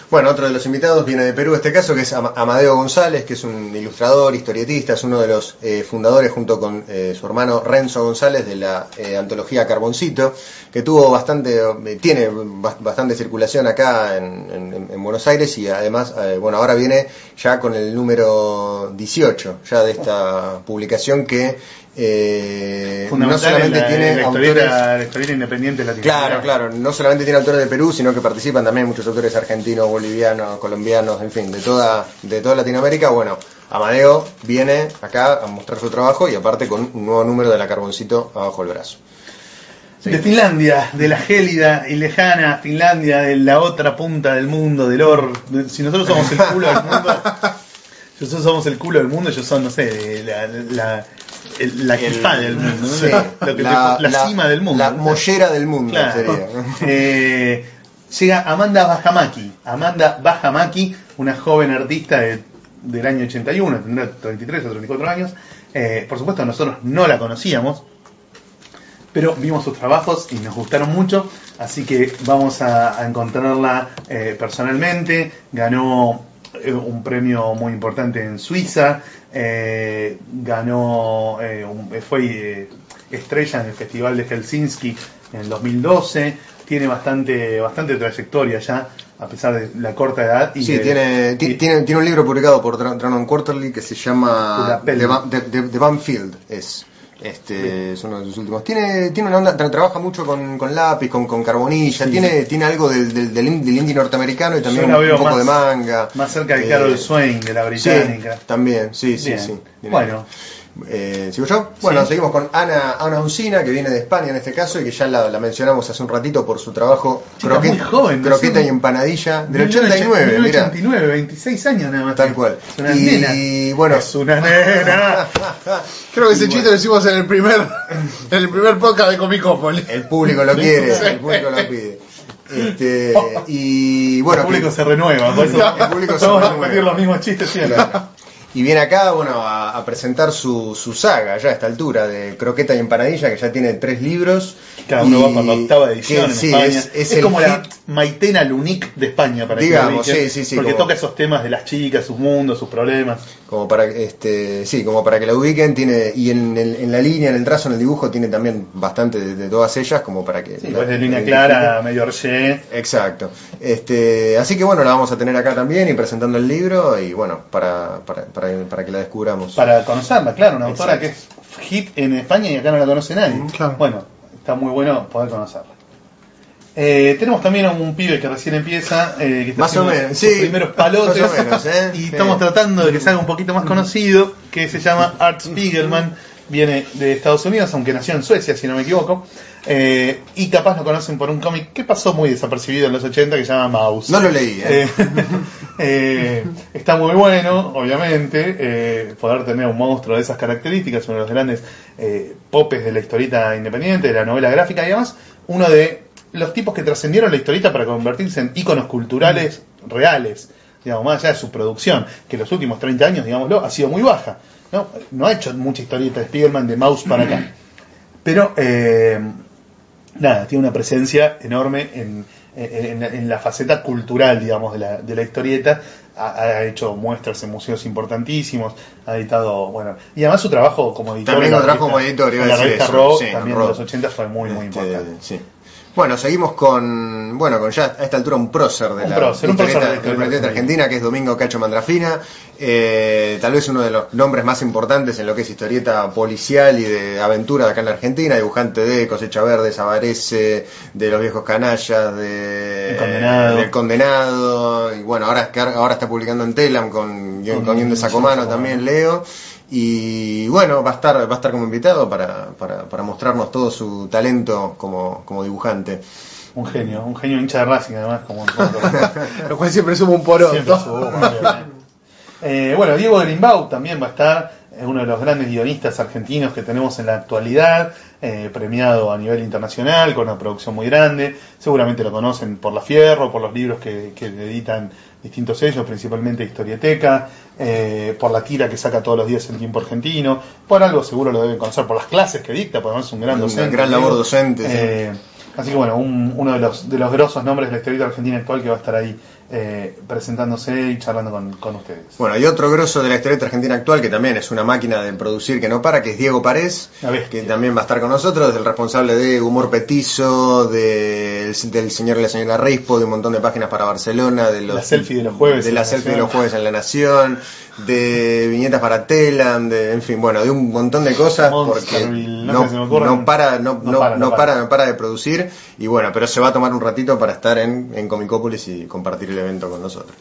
Bueno, otro de los invitados viene de Perú, este caso, que es Ama- Amadeo González, que es un ilustrador, historietista, es uno de los eh, fundadores junto con eh, su hermano Renzo González de la eh, antología Carboncito, que tuvo bastante, eh, tiene ba- bastante circulación acá en, en- en Buenos Aires y además, eh, bueno, ahora viene ya con el número 18 ya de esta publicación que eh, no solamente en la, tiene en la autores... la historieta independiente latinoamericana. Claro, claro, no solamente tiene autores de Perú, sino que participan también muchos autores argentinos, bolivianos, colombianos, en fin, de toda, de toda Latinoamérica. Bueno, Amadeo viene acá a mostrar su trabajo y aparte con un nuevo número de la Carboncito abajo el brazo. De Finlandia, de la gélida y lejana Finlandia, de la otra punta del mundo, del or. de- si nosotros somos el culo del mundo, si nosotros somos el culo del mundo, ellos son, no sé, la, la, el- la El- del mundo, ¿no? sí, Lo que te- la, cima del mundo. La mollera del mundo Claro. sería. Eh, llega Amanda Bajamaki. Amanda Bajamaki, una joven artista de- del año 81, tendrá 33 o 34 años. Eh, por supuesto, nosotros no la conocíamos, pero vimos sus trabajos y nos gustaron mucho, así que vamos a, encontrarla eh, personalmente. Ganó eh, un premio muy importante en Suiza, ganó, fue estrella en el Festival de Helsinki en el 2012, tiene bastante, bastante trayectoria ya, a pesar de la corta edad. Y Sí, de- tiene, y- tiene, tiene un libro publicado por Dra- Dranon Quarterly que se llama. The, Banfield. Es, este, es uno de sus últimos. Tiene, tiene una onda, tra- trabaja mucho con, con lápiz, con, con carbonilla, Sí, tiene, tiene algo del, del, del in- del indie norteamericano y también un, poco más- de manga. más cerca de Eh, Carol Swain, de la Sí, británica. también, sí, sí, Bien. sí. Bueno, Eh, ¿Sigo yo? Bueno, Sí. seguimos con Ana, Ana Uncina, que viene de España en este caso y que ya la, la mencionamos hace un ratito por su trabajo Chica croquet- muy joven, ¿no? croqueta y empanadilla del 89, mira. 89, 26 años nada más. Tal cual. Es una Y, nena. bueno. Es una nena. Creo que ese chiste lo hicimos en el primer en el primer podcast de Comicópolis. El público lo quiere, el público lo pide. Este, y bueno, el público que- se renueva, por eso El público se vamos a repetir los mismos chistes siempre. Claro. Y viene acá, bueno, a, a presentar su, su saga ya a esta altura de Croqueta y Empanadilla, que ya tiene tres libros. Cada uno va por la octava edición que en sí, España. Es, Es, es el como la hit. Maitena Lunique de España, para que Digamos, lo sí, sí, sí, Porque como- toca esos temas de las chicas, sus mundos, sus problemas. Como para, este, sí, como para que la ubiquen, tiene, y en, en la línea, en el trazo, en el dibujo, tiene también bastante de, de todas ellas, como para que... Sí, la- pues de línea la clara, medio. Exacto. Este, así que bueno, la vamos a tener acá también y presentando el libro y bueno, para, para, para, para que la descubramos. Para conocerla, claro, una autora que es hit en España y acá no la conoce nadie. Claro. Bueno, está muy bueno poder conocerla. Eh, tenemos también a un pibe que recién empieza, eh, que está Más o menos, sus sí, primeros palotes, más o menos, ¿eh? y Sí. estamos tratando de que se haga un poquito más conocido, que se llama Art Spiegelman, viene de Estados Unidos, aunque nació en Suecia, si no me equivoco, eh, y capaz lo conocen por un cómic que pasó muy desapercibido en los 80, que se llama Mouse. No lo leí, ¿eh? Eh, eh, está muy bueno, obviamente, poder tener un monstruo de esas características, uno de los grandes popes de la historieta independiente, de la novela gráfica y además, uno de los tipos que trascendieron la historieta para convertirse en íconos culturales reales, digamos, más allá de su producción, que los últimos 30 años, digámoslo, ha sido muy baja. No, no ha hecho mucha historieta de Spiderman de Mouse para acá. Pero, nada, tiene una presencia enorme en, en- en- la faceta cultural, digamos, de la, de la historieta. Ha, ha hecho muestras en museos importantísimos, ha editado, bueno, y además su trabajo como editor. También trajo revista- como editor, iba a decir eso, Rock, sí, en también en los 80 fue muy, muy Este, importante. sí. Bueno, seguimos con, bueno, con ya a esta altura un prócer de Un la prócer, un prócer historieta- de la argentina, que es Domingo Cacho Mandrafina. Eh, tal vez uno de los nombres más importantes en lo que es historieta policial y de aventura de acá en la Argentina, dibujante de Cosecha Verde, Sabarese, de Los Viejos Canallas, de El Condenado. del Condenado, y bueno, ahora, ahora está publicando en Telam con, Con con Guión de Sacomano. también, Leo. Y bueno, va a estar, va a estar como invitado para, para, para mostrarnos todo su talento como, como dibujante. Un genio, un genio hincha de Racing además, como, como Lo cual siempre suma un obviamente. Eh, bueno, Diego Grimbau también va a estar, es uno de los grandes guionistas argentinos que tenemos en la actualidad, eh, premiado a nivel internacional, con una producción muy grande. Seguramente lo conocen por La Fierro, por los libros que, que editan distintos sellos, principalmente Historieteca, eh, por la tira que saca todos los días el tiempo argentino, por algo seguro lo deben conocer, por las clases que dicta, porque además es un gran docente. gran labor docente, sí. Eh, Así que bueno, un- uno de los, de los grosos nombres de la historieta argentina actual que va a estar ahí eh, presentándose y charlando con, con ustedes. Bueno, hay otro grosso de la historieta argentina actual que también es una máquina de producir que no para, que es Diego Parés, que también va a estar con nosotros, es el responsable de Humor Petizo, de- del señor y la señora Rispo, de un montón de páginas para Barcelona, de los, La selfie de los jueves de en la La selfie de los jueves en La Nación, de viñetas para Telam, de, en fin, bueno, de un montón de cosas porque no no, para, no, no no- para, no para. para, no para de producir y bueno, pero se va a tomar un ratito para estar en, en Comicópolis y compartir evento con nosotros.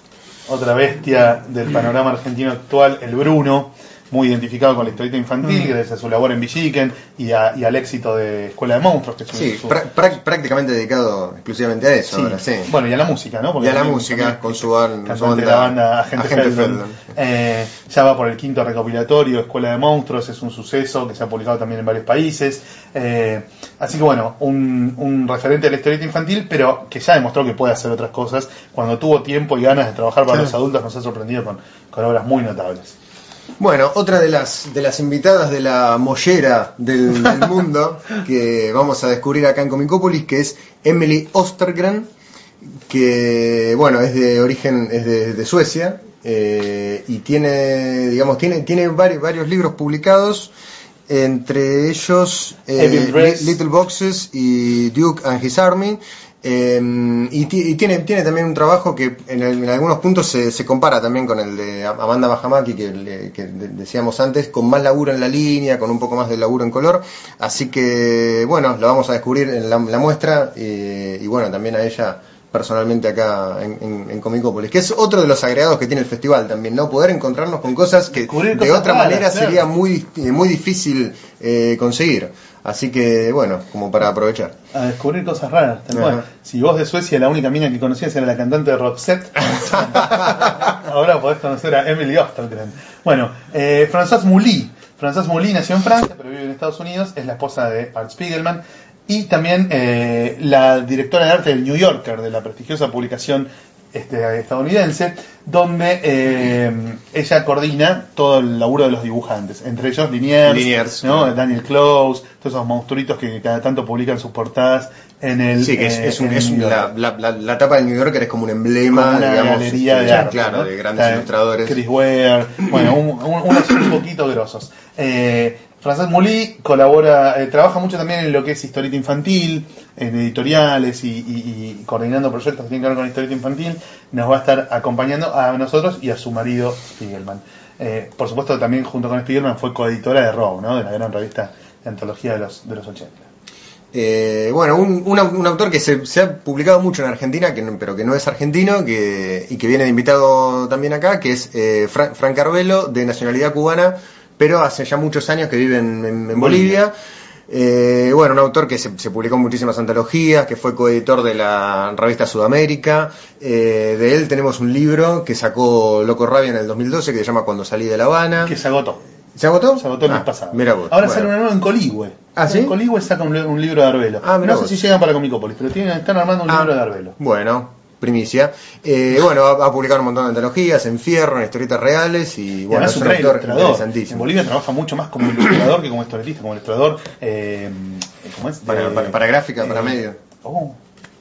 Otra bestia del panorama argentino actual, el Bruno, muy identificado con la historieta infantil, Mm. gracias a su labor en Villiquen y, a- y al éxito de Escuela de Monstruos, que es Sí, su- prá- prá- prácticamente dedicado exclusivamente a eso Sí. ahora, sí. Bueno, y a la música, ¿no? Y a la también- música, también con su banda- de la banda Agente, Agente Feldman. Feldman. Eh, ya va por el quinto recopilatorio, Escuela de Monstruos, es un suceso que se ha publicado también en varios países. Eh, así que bueno, un, un referente de la historieta infantil, pero que ya demostró que puede hacer otras cosas. Cuando tuvo tiempo y ganas de trabajar para Sí. los adultos, nos ha sorprendido con, con obras muy notables. Bueno, otra de las, de las invitadas de la mollera del, del mundo que vamos a descubrir acá en Comicópolis, que es Emily Ostergren, que bueno, es de origen, es de, de Suecia, eh, y tiene, digamos, tiene, tiene varios, varios libros publicados, entre ellos eh, Little Boxes y Duke and His Army. Eh, y, ti- y tiene, tiene también un trabajo que en, el- en algunos puntos se, se compara también con el de Amanda Bajamaki que, le- que de- decíamos antes, con más laburo en la línea, con un poco más de laburo en color. Así que bueno, lo vamos a descubrir en la, la muestra eh, y bueno, también a ella personalmente acá en, en, en Comicópolis, que es otro de los agregados que tiene el festival también, ¿no? Poder encontrarnos con cosas que Descubrir de cosas otra manera claro. sería muy, eh, muy difícil eh, conseguir. Así que bueno, como para aprovechar. A descubrir cosas raras. Si vos de Suecia la única mina que conocías era la cantante de Roxette, ahora podés conocer a Emily Ostergren. Bueno, eh, Françoise Mouly. Françoise Mouly nació en Francia, pero vive en Estados Unidos, es la esposa de Art Spiegelman y también eh, la directora de arte del New Yorker, de la prestigiosa publicación este, estadounidense, donde eh, ella coordina todo el laburo de los dibujantes, entre ellos Liniers, Liniers, ¿no? claro. Daniel Close, todos esos monstruitos que cada tanto publican sus portadas en el Sí, que es, eh, es un- es la, la, la, la tapa del New Yorker es como un emblema, Como una digamos, galería de arte, claro, ¿no? de grandes ilustradores. Chris Ware, bueno, un- un- unos un poquito grosos. Eh, Frances Mouly colabora, eh, trabaja mucho también en lo que es historieta infantil, en editoriales y, coordinando proyectos que tienen que ver con historieta infantil. Nos va a estar acompañando a nosotros y a su marido Spiegelman. Eh, por supuesto, también junto con Spiegelman fue coeditora de Row, ¿no? de la gran revista de antología de los, de los 80. Eh, bueno, un, un au- un autor que se, ha publicado mucho en Argentina, que no- pero que no es argentino que, y que viene de invitado también acá, que es Fra- Frank Arbelo, de nacionalidad cubana, pero hace ya muchos años que vive en, en- en Bolivia. Eh, bueno, un autor que se, se publicó en muchísimas antologías, que fue coeditor de la revista Sudamérica. Eh, de él tenemos un libro que sacó Loco Rabia en el 2012, que se llama Cuando salí de La Habana. Que se agotó. ¿Se agotó? Se agotó el mes Ah, pasado. Mira vos. Ahora Bueno. sale una nueva en Coligüe. ¿Ah, sí? En Coligüe saca un, un libro de Arbelo. Ah, no sé si llegan para Comicópolis, pero tienen, están armando un Ah, libro de Arbelo. Bueno, primicia. Eh, bueno, ha, ha publicado un montón de antologías, en fierro, en historietas reales y Y bueno, es un autor ilustrador. En interesantísimo. Bolivia trabaja mucho más como ilustrador que como historietista, como ilustrador. Eh, ¿Cómo es? Para, De- para, para gráfica, eh, para medio. oh,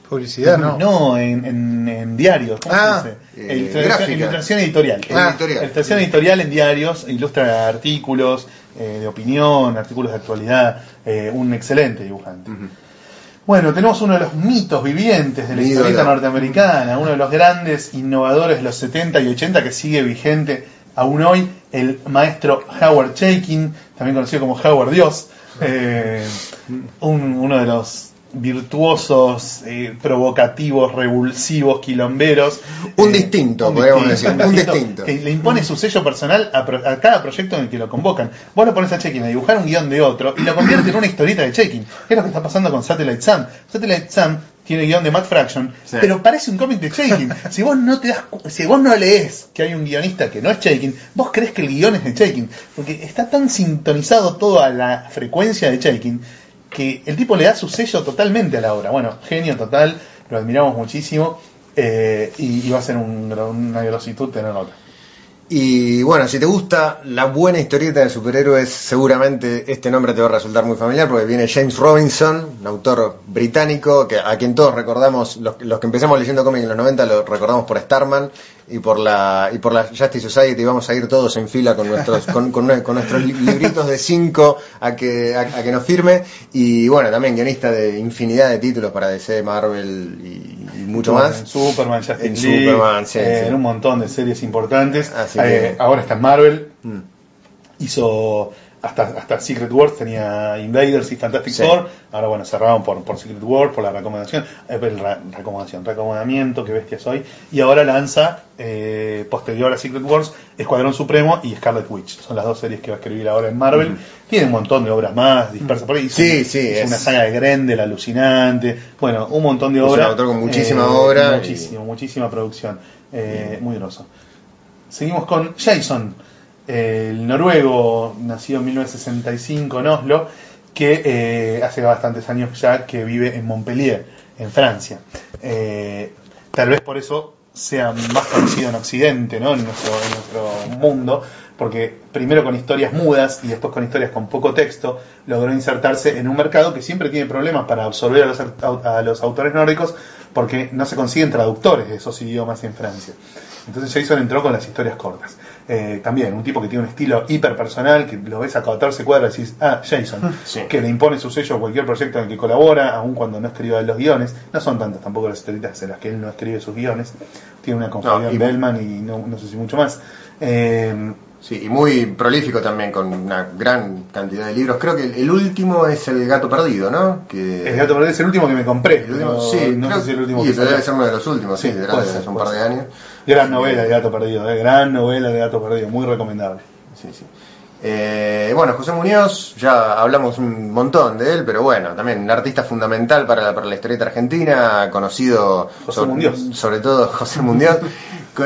Publicidad, ¿no? No, en, en, en diarios. ¿Cómo Ah, se dice? eh, Ilustración- gráfica. Ilustración editorial. Ah, editorial. Ilustración editorial en diarios, ilustra artículos eh, de opinión, artículos de actualidad, eh, un excelente dibujante. Bueno, tenemos uno de los mitos vivientes de la historieta norteamericana, uno de los grandes innovadores de los 70 y 80 que sigue vigente aún hoy, el maestro Howard Chaykin, también conocido como Howard Dios, eh, un- uno de los virtuosos, eh, provocativos, revulsivos, quilomberos. Un Eh, distinto, podríamos decir, un distinto. Que le impone su sello personal a, pro- a cada proyecto en el que lo convocan. Vos lo pones a Checkin a dibujar un guion de otro y lo convierte en una historieta de Checkin. ¿Qué es lo que está pasando con Satellite Sun? Satellite Sun tiene guion de Matt Fraction, Sí. pero parece un cómic de Chaikin. si vos no te das, cu- si vos no lees que hay un guionista que no es Chaikin, vos crees que el guion es de Chaikin, porque está tan sintonizado todo a la frecuencia de Chaikin que el tipo le da su sello totalmente a la obra. Bueno, genio total, lo admiramos muchísimo eh, y, va a ser un una grositud tenerlo. Y bueno, si te gusta la buena historieta de superhéroes, seguramente este nombre te va a resultar muy familiar porque viene James Robinson, un autor británico que a quien todos recordamos, los, los que empezamos leyendo cómics en los 90 lo recordamos por Starman y por la y por la Justice Society vamos a ir todos en fila con nuestros con, con nue- con nuestros li- libritos de 5 a que a, a que nos firme y bueno, también guionista de infinidad de títulos para DC, Marvel y, y mucho En más. Superman, Justice En League, Superman, sí, eh, sí. en un montón de series importantes. Así Eh, Ahora está en Marvel. Mm. hizo hasta, hasta Secret Wars tenía Invaders y Fantastic Sí. Four. Ahora bueno cerraron por, por Secret Wars por la recomendación eh, recomendación recomendamiento que bestia soy. Y ahora lanza eh, posterior a Secret Wars Escuadrón Supremo y Scarlet Witch. Son las dos series que va a escribir ahora en Marvel. Tiene un montón de obras más dispersas por ahí. Sí, sí, hizo es- una saga de Grendel alucinante. Bueno un montón de Es un obras. con muchísima obra y- muchísimo muchísima producción. Eh, muy groso Seguimos con Jason, el noruego, nacido en 1965 en Oslo, que eh, hace bastantes años ya que vive en Montpellier, en Francia. Eh, tal vez por eso sea más conocido en Occidente, ¿no? en, nuestro, en nuestro mundo, porque primero con historias mudas y después con historias con poco texto, logró insertarse en un mercado que siempre tiene problemas para absorber a los, a los autores nórdicos porque no se consiguen traductores de esos idiomas en Francia. Entonces Jason entró con las historias cortas. Eh, también, un tipo que tiene un estilo hiper personal, que lo ves a 14 cuadras y decís, ah, Jason, Sí. que le impone su sello a cualquier proyecto en el que colabora, aun cuando no escriba los guiones. No son tantas tampoco las historietas en las que él no escribe sus guiones. Tiene una con No, Fabián y- Bellman y no, no sé si mucho más. Eh, Sí, y muy prolífico también, con una gran cantidad de libros. Creo que el, el último es El Gato Perdido, ¿no? Que, el gato Perdido es el último que me compré. el último- sí, no creo- sé si el último y que pero debe ser uno de los últimos, sí, Sí, de hace un par de años. Gran novela de Gato Perdido, eh, gran novela de Gato Perdido, muy recomendable. Sí, sí. Eh, bueno, José Muñoz, ya hablamos un montón de él, pero bueno, también un artista fundamental para la, para la historieta argentina, conocido José sobre, todo José Muñoz,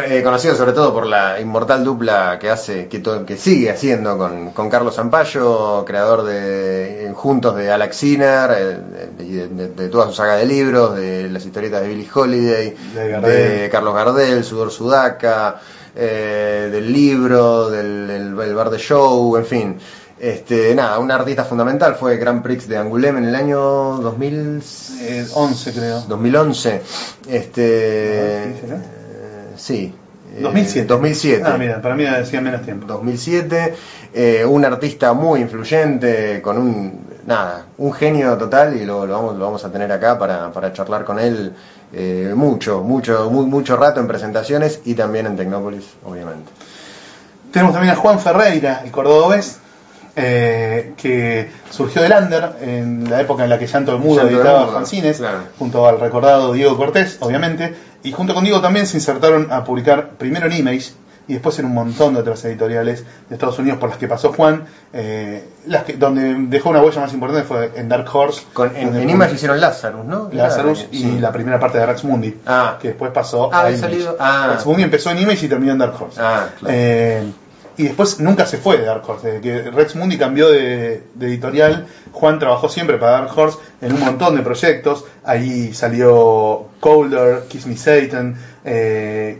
eh, conocido sobre todo por la inmortal dupla que hace, que, to- que sigue haciendo con, con Carlos Zampayo, creador de juntos de Alex Sinner, eh, de, de- de toda su saga de libros, de las historietas de Billie Holiday, De Gardel. de Carlos Gardel, Sudor Sudaca, eh, del libro, del, del- del bar de show, en fin. Este, nada, un artista fundamental, fue Grand Prix de Angoulême en el año 2000, Eh, 11 creo. 2011. Este, eh, sí. eh, 2007. 2007. Ah, mira, para mí decía menos tiempo. 2007, eh, un artista muy influyente, con un, nada, un genio total y lo, lo vamos, lo vamos a tener acá para, para charlar con él eh, mucho, mucho, muy, mucho rato en presentaciones y también en Tecnópolis, obviamente. Tenemos también a Juan Ferreira, el cordobés, eh, que surgió del Under en la época en la que Llanto de Mudo Llanto de editaba Mudo, fanzines, claro. junto al recordado Diego Cortés, obviamente, y junto con Diego también se insertaron a publicar primero en Image y después en un montón de otras editoriales de Estados Unidos por las que pasó Juan, eh, las que, donde dejó una huella más importante fue en Dark Horse, Con, en, en Image hicieron Lazarus, ¿no? Lazarus y sí. la primera parte de Rex Mundi, Ah. que después pasó Ah, a Image. salido- ah. Rex Mundi empezó en Image y terminó en Dark Horse. Ah, claro. Eh, y después nunca se fue de Dark Horse. Desde que Rex Mundi cambió de, de editorial, Juan trabajó siempre para Dark Horse en un montón de proyectos. Ahí salió Colder, Kiss Me Satan, eh,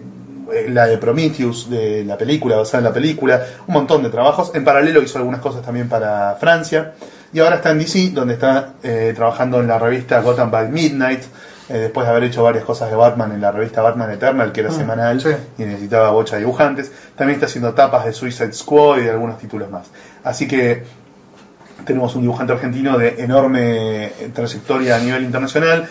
la de Prometheus, de la película, basada en la película, un montón de trabajos. En paralelo hizo algunas cosas también para Francia. Y ahora está en DC, donde está eh, trabajando en la revista Gotham by Midnight, eh, después de haber hecho varias cosas de Batman en la revista Batman Eternal, que era semanal sí. y necesitaba bocha de dibujantes. También está haciendo tapas de Suicide Squad y de algunos títulos más. Así que tenemos un dibujante argentino de enorme trayectoria a nivel internacional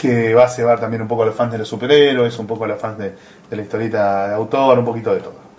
que va a cebar también un poco a los fans de los superhéroes, un poco a los fans de, de la historieta de autor, un poquito de todo.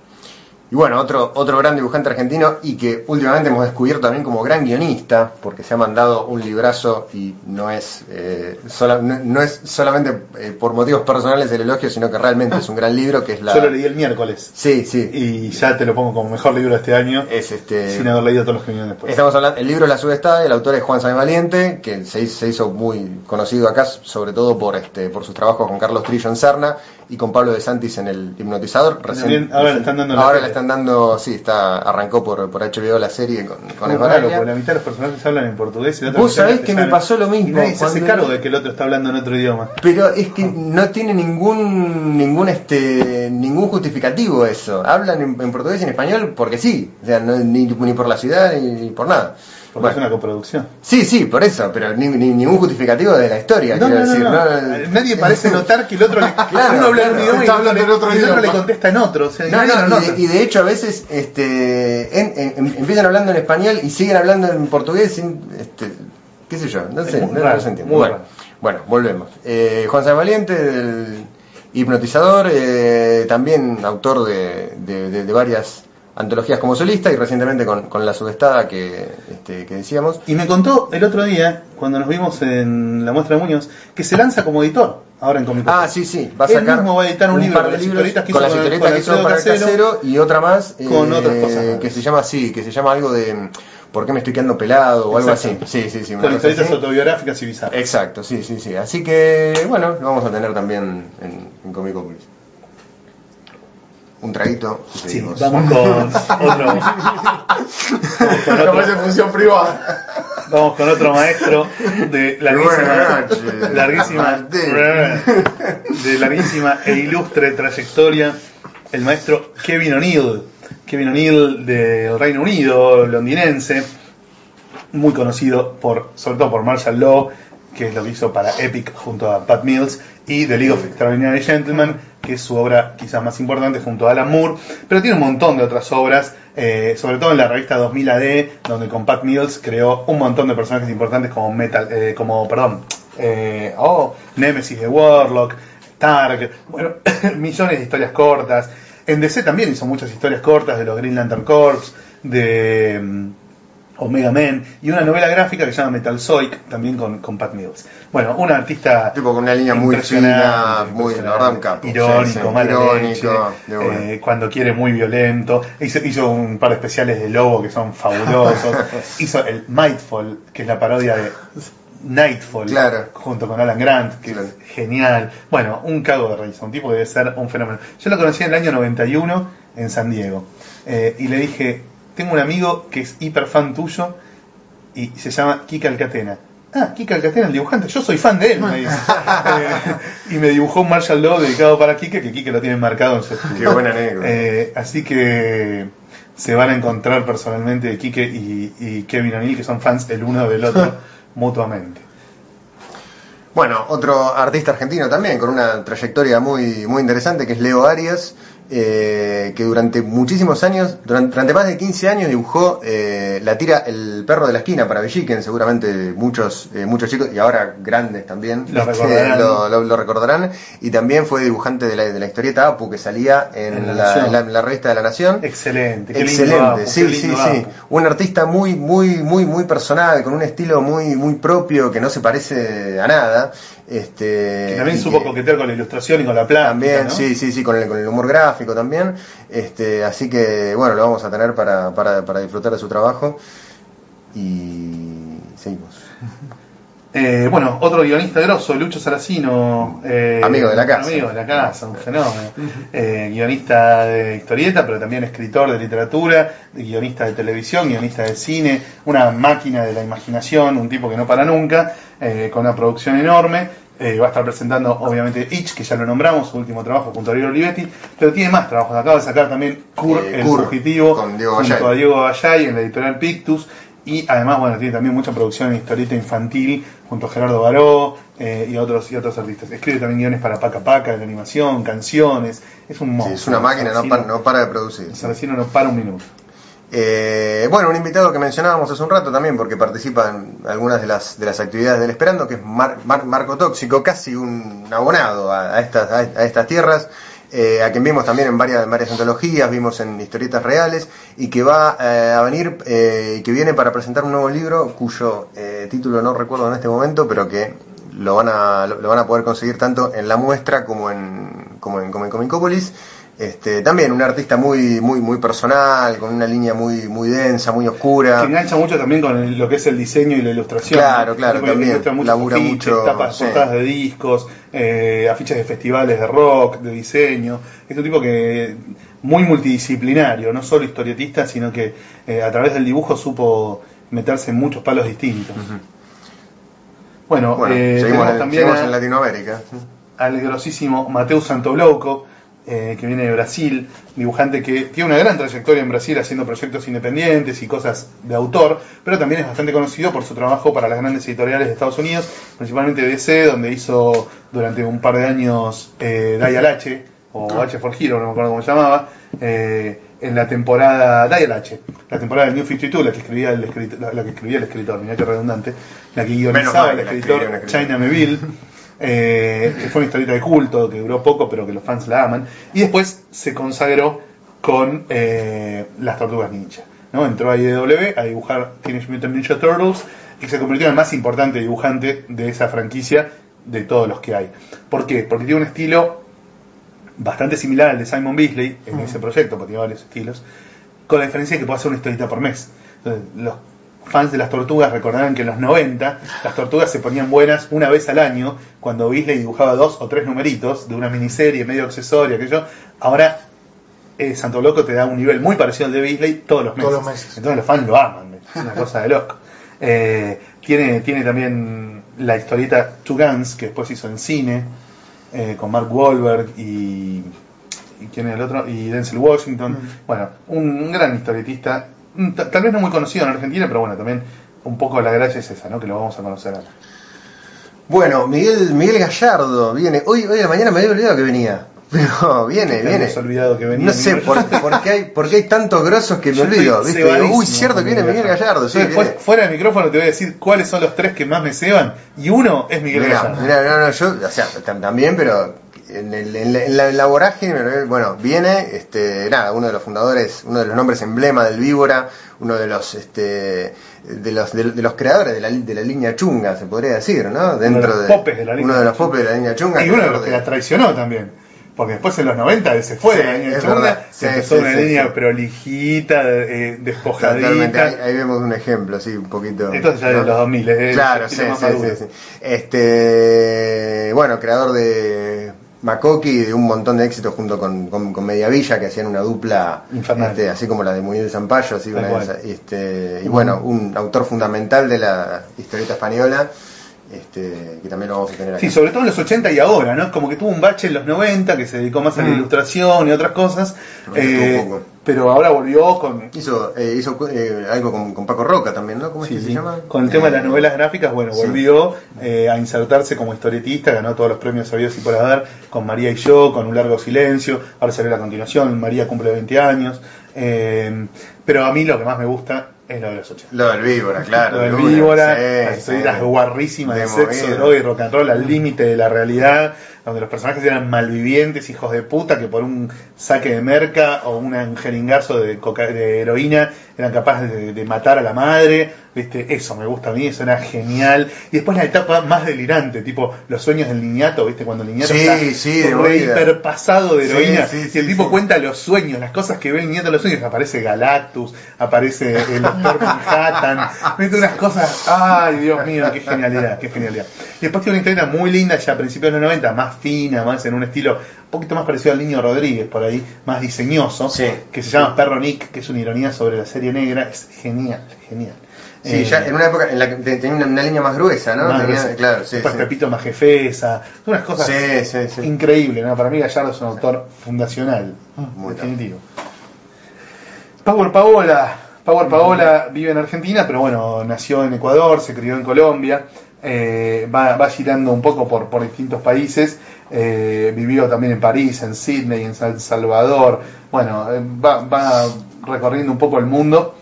Y bueno, otro, otro gran dibujante argentino y que últimamente hemos descubierto también como gran guionista, porque se ha mandado un librazo y no es, eh, sola- no, no es solamente eh, por motivos personales el elogio, sino que realmente es un gran libro que es la... Yo lo leí el miércoles Sí, sí. y ya te lo pongo como mejor libro de este año, Es este... sin haber leído todos los que vinieron después. Estamos hablando, el libro La Subestada, el autor es Juan Sáenz Valiente, que se hizo, se hizo muy conocido acá, sobre todo por este, por sus trabajos con Carlos Trillo en Serna y con Pablo de Santis en el hipnotizador. También ahora le están dando la ahora le están dando, sí, está, arrancó por, por HBO la serie con, con raro, porque la mitad de los personajes hablan en portugués y la Vos sabés que me pasó lo mismo Y nadie se hace cargo de que el otro está hablando en otro idioma. Pero es que no tiene ningún ningún este ningún justificativo eso. Hablan en, en portugués y en español porque sí, o sea, no- ni, ni por la ciudad ni, ni por nada. Porque es una coproducción. sí, sí, por eso, pero ni, ni- ningún justificativo de la historia, No, quiero no, no, decir. no. Nadie parece notar que el otro le, Claro, uno habla en idioma y el otro, le, en otro y el otro le idioma. contesta en otro. O sea, y de, y de hecho a veces este, en- en- empiezan hablando en español y siguen hablando en portugués sin, este, qué sé yo, no sé, no, se entiende. Bueno, bueno, volvemos. Eh, Juan San Valiente, del hipnotizador, eh, también autor de, de- de- de varias antologías como solista y recientemente con, con La Subestada que, este, que decíamos. Y me contó el otro día, cuando nos vimos en la muestra de Muñoz, que se lanza como editor ahora en Comic Ah, sí, sí, va a Él sacar mismo va a editar un libro par con de las libros historietas que con hizo las con- historietas con que hizo para el casero y otra más Con eh, otras cosas. que se llama así, que se llama algo de ¿Por qué me estoy quedando pelado? o algo así. Sí, sí, sí. Con historietas así. autobiográficas y bizarras. Exacto, sí, sí, sí. Así que, bueno, lo vamos a tener también en, en Comicopolis. Un traguito. Sí, seguimos. vamos con otro. con función privada. vamos con otro maestro de larguísima, larguísima, de larguísima e ilustre trayectoria, el maestro Kevin O'Neill. Kevin O'Neill del Reino Unido, londinense, muy conocido por, sobre todo por Martial Law, que es lo que hizo para Epic junto a Pat Mills, y The League of Extraordinary Gentlemen, que es su obra quizás más importante junto a Alan Moore, pero tiene un montón de otras obras, eh, sobre todo en la revista 2000 AD, donde con Pat Mills creó un montón de personajes importantes como Metal, eh, como, perdón, eh, oh, Nemesis de Warlock, Targ, bueno, millones de historias cortas. En DC también hizo muchas historias cortas de los Green Lantern Corps, de mm, Omega Men, y una novela gráfica que se llama Metal Zoic, también con, con Pat Mills. Bueno, un artista Tipo con una línea muy fina, muy, la verdad, un capo. Irónico, Sí, sí, mala irónico, leche, eh, cuando quiere muy violento. Hizo, hizo un par de especiales de Lobo que son fabulosos. hizo el Mightfall, que es la parodia de Nightfall, Claro. junto con Alan Grant, que Claro. es genial. Bueno, un cago de risa, un tipo que debe ser un fenómeno. Yo lo conocí en el año 91 en San Diego. eh, y le dije, tengo un amigo que es hiper fan tuyo y se llama Kika Alcatena. Ah, Kika Alcatena, el dibujante, yo soy fan de él, me dice. Eh, y me dibujó un Marshall Law dedicado para Kike, que Kike lo tiene marcado en su estudio. Qué buena anécdota. Eh, así que se van a encontrar personalmente Kike y, y Kevin O'Neill, que son fans el uno del otro mutuamente. Bueno, otro artista argentino también con una trayectoria muy, muy interesante que es Leo Arias, eh, que durante muchísimos años, durante, durante más de 15 años dibujó eh, la tira El perro de la esquina para Belliquen, seguramente muchos, eh, muchos chicos y ahora grandes también Lo este, recordarán. lo, lo- lo recordarán, y también fue dibujante de la, de la historieta Apu que salía en, En La la, Nación. en la- en la revista de la Nación. Excelente, qué lindo Excelente, Apu, sí, qué sí, lindo sí. Apu. Un artista muy, muy, muy, muy personal, con un estilo muy, muy propio que no se parece a nada. Este, Que también supo que- coquetear con la ilustración y con la planta. También, ¿no? sí, sí, sí, con el, con el humor gráfico también. Este, así que, bueno, lo vamos a tener para, para, para disfrutar de su trabajo. Y seguimos. Eh, bueno, otro guionista grosso, Lucho Saracino. eh, Amigo de la casa. Amigo de la casa, un fenómeno. Eh, guionista de historieta, pero también escritor de literatura, guionista de televisión, guionista de cine, una máquina de la imaginación, un tipo que no para nunca, eh, con una producción enorme. Eh, va a estar presentando, obviamente, Itch, que ya lo nombramos, su último trabajo junto a Ariel Olivetti, pero tiene más trabajos. Acaba de sacar también Kur, Eh, el Kur, fugitivo, con Diego junto Gallay. a Diego Gallay en la editorial Pictus. Y además, bueno, tiene también mucha producción en historieta infantil junto a Gerardo Baró eh, y otros y otros artistas. Escribe también guiones para Paca Paca, de animación, canciones. Es un Sí, monstruo. es una máquina, no, Saracino- pa- no para de producir. Saracino no para un minuto. Eh, bueno, un invitado que mencionábamos hace un rato también, porque participa en algunas de las, de las actividades del Esperando, que es Mar- Mar- Marco Tóxico, casi un abonado a, estas, a, estas tierras, eh, a quien vimos también en varias, en varias antologías, vimos en historietas reales, y que va eh, a venir, eh, y que viene para presentar un nuevo libro, cuyo título no recuerdo en este momento, pero que lo van a, lo, van a poder conseguir tanto en la muestra como en, como en, como en. Este, también un artista muy, muy, muy personal, con una línea muy, muy densa, muy oscura. Que engancha mucho también con lo que es el diseño y la ilustración. Claro, claro, Porque también. muchos Labura afiches, mucho, tapas, sí. portadas de discos, eh, afiches de festivales de rock, de diseño. Es un tipo que muy multidisciplinario, no solo historietista, sino que eh, a través del dibujo supo meterse en muchos palos distintos. Bueno, Bueno, eh, seguimos, en, también seguimos a- en Latinoamérica. al grosísimo Mateo Santoblouco, eh, que viene de Brasil, dibujante que tiene una gran trayectoria en Brasil haciendo proyectos independientes y cosas de autor, pero también es bastante conocido por su trabajo para las grandes editoriales de Estados Unidos, principalmente DC, donde hizo durante un par de años eh, Dial H, o H for Hero, no me acuerdo cómo se llamaba, eh, en la temporada Dial H, la temporada del New 52, la que escribía el escritor, la, que escribía el escritor, mirá qué redundante, la que Menos guionizaba mal el que escritor. China Meville, eh, que fue una historieta de culto, que duró poco, pero que los fans la aman. Y después se consagró con eh, las Tortugas Ninja. ¿no? Entró a IDW a dibujar Teenage Mutant Ninja Turtles y se convirtió en el más importante dibujante de esa franquicia de todos los que hay. ¿Por qué? Porque tiene un estilo bastante similar al de Simon Beasley en ese proyecto, porque tiene varios estilos, con la diferencia de que puede hacer una historieta por mes. Entonces, los fans de las tortugas recordarán que en los 90 las tortugas se ponían buenas una vez al año, cuando Beasley dibujaba dos o tres numeritos de una miniserie medio accesoria, aquello. Ahora eh, Santo Loco te da un nivel muy parecido al de Beasley todos los meses. Todos los meses. Entonces los fans lo aman, es una cosa de loco. Eh, tiene, tiene también la historieta Two Guns, que después hizo en cine, eh, con Mark Wahlberg y, y quién es el otro y Denzel Washington bueno un, gran historietista Mm, ta- tal vez no muy conocido en Argentina pero bueno también un poco la gracia es esa no que lo vamos a conocer ahora Bueno, Miguel, Miguel Gallardo viene. Hoy, hoy a la mañana me había olvidado que venía. Pero viene, viene. olvidado que venía No sé por, por qué hay, por qué hay tantos grosos que me Yo olvido. ¿viste? Uy, cierto que viene Miguel Gallardo. Sí, fuera del micrófono te voy a decir cuáles son los tres que más me ceban y uno es Miguel Mirá, Gallardo mirá, no, no, yo, o sea, tam- también, pero en, el- en la, en la- en la vorágine, bueno, viene, este, nada, uno de los fundadores, uno de los nombres emblema del Víbora, uno de los, este, de los, de, de los creadores de la, de la línea chunga, se podría decir, ¿no? Dentro los popes de la línea uno de los popes de la línea chunga. y uno de los que la traicionó también porque después en los 90 él se fue Sí, de la línea chunga, se Sí, empezó sí, una línea prolijita eh, ahí, despojadita ahí vemos un ejemplo, sí, un poquito. esto ya de ¿no? los 2000 es el Claro, sí, sí, sí. Este, bueno, creador de Makoki de un montón de éxitos junto con, con, con Mediavilla, que hacían una dupla, este, así como la de Muñoz de Zampayo, así, una de esas, este, y bueno, un autor fundamental de la historieta española, este, que también lo vamos a tener aquí. Sí, sobre todo en los 80 y ahora, ¿no? Como que tuvo un bache en los 90 que se dedicó más a la Mm. ilustración y otras cosas, eh, pero ahora volvió con, Hizo, eh, hizo eh, algo con, con Paco Roca también, ¿no? ¿Cómo es sí, que sí, se llama? con el tema de las novelas gráficas, bueno, sí. volvió eh, a insertarse como historietista, ganó todos los premios sabidos y por haber, con María y yo, con Un Largo Silencio, ahora salió la continuación, María cumple 20 años, eh, pero a mí lo que más me gusta es lo de los 80. Lo del víbora, claro. Lo del víbora, sí, las sí. guarrísimas de, De sexo, droga y rock and roll al límite de la realidad, donde los personajes eran malvivientes, hijos de puta, que por un saque de merca o un jeringazo de, coca- de heroína eran capaces de, de matar a la madre. ¿Viste? Eso me gusta a mí, eso era genial. Y después la etapa más delirante, tipo los sueños del niñato, ¿viste? Cuando el niñato Sí, está sí, de hiperpasado de heroína sí, y el tipo cuenta los sueños, las cosas que ve el niñato en los sueños. Aparece Galactus, aparece el Doctor Manhattan, mete unas cosas, ay Dios mío, qué genialidad, qué genialidad. Y después tiene una historia muy linda, ya a principios de los 90, más fina, más en un estilo un poquito más parecido al Niño Rodríguez, por ahí, más diseñoso, que se llama Perro Nick, que es una ironía sobre la serie negra, es genial, genial. Sí, Eh, ya en una época en la que te- tenía una, una línea más gruesa, ¿no? más Tenía- gruesa. claro, sí. Después sí. Pepito más jefesa, son unas cosas Sí, increíbles, ¿no? Para mí Gallardo es un autor fundacional, Muy definitivo. Power Paola, Power Paola vive en Argentina, pero bueno, nació en Ecuador, se crió en Colombia, eh, va, va girando un poco por, por distintos países, eh, vivió también en París, en Sydney, en San Salvador, bueno, eh, va, va recorriendo un poco el mundo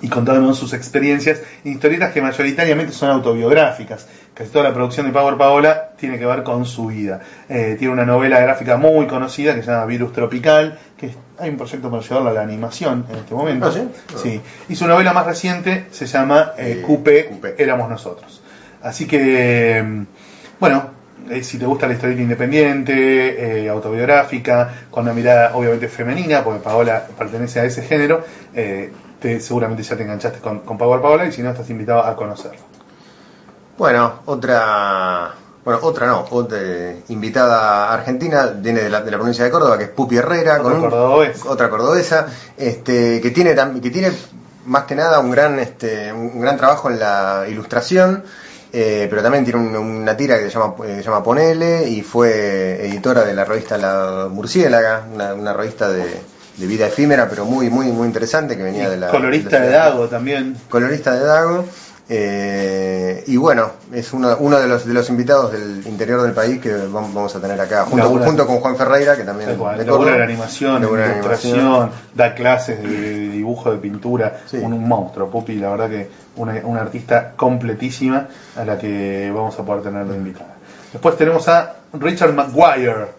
y contándonos sus experiencias en historietas que mayoritariamente son autobiográficas. Casi toda la producción de Power Paola tiene que ver con su vida. Eh, tiene una novela gráfica muy conocida que se llama Virus Tropical, que hay un proyecto para llevarla a la animación en este momento. ¿Ah, sí? Sí. Y su novela más reciente se llama eh, Eh, Coupe, Coupe. Éramos Nosotros. Así que, mm, bueno, eh, si te gusta la historieta independiente, eh, autobiográfica, con una mirada obviamente femenina, porque Paola pertenece a ese género, eh, te, seguramente ya te enganchaste con, con Power Paola y si no estás invitado a conocerlo. Bueno, otra. Bueno, otra no, otra eh, invitada argentina, viene de la, de la provincia de Córdoba, que es Pupi Herrera, Otra con un- cordobesa. otra cordobesa, este, que tiene que tiene más que nada un gran, este, un gran trabajo en la ilustración, eh, pero también tiene un- una tira que se llama, eh, se llama Ponele y fue editora de la revista La Murciélaga, una, una revista de, de vida efímera, pero muy, muy, muy interesante que venía de la colorista la de. Dago también. colorista de Dago. eh, y bueno, es uno, uno de los de los invitados del interior del país que vamos, a tener acá, junto, Labura. junto con Juan Ferreira, que también cual, de Córdoba. en animación, Labura en ilustración, da clases de, de dibujo, de pintura, Sí. un, un monstruo, Pupi, la verdad que una, una artista completísima a la que vamos a poder tener de invitada. Después tenemos a Richard Maguire,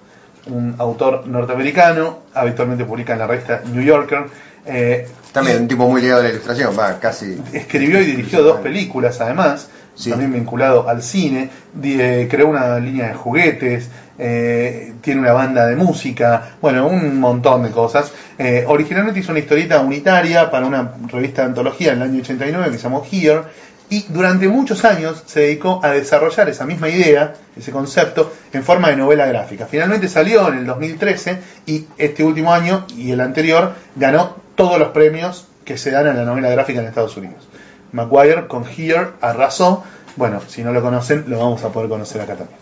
un autor norteamericano, habitualmente publica en la revista New Yorker. eh, También un tipo muy ligado a la ilustración, va, casi. escribió y dirigió dos películas además, Sí. también vinculado al cine, eh, creó una línea de juguetes, eh, tiene una banda de música, bueno, un montón de cosas. Eh, originalmente hizo una historieta unitaria para una revista de antología en el año 89 que se llamó Here, y durante muchos años se dedicó a desarrollar esa misma idea, ese concepto, en forma de novela gráfica. Finalmente salió en el 2013 y este último año y el anterior ganó todos los premios que se dan a la novela gráfica en Estados Unidos. Maguire con Here arrasó. Bueno, si no lo conocen, lo vamos a poder conocer acá también.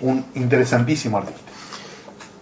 Un interesantísimo artista.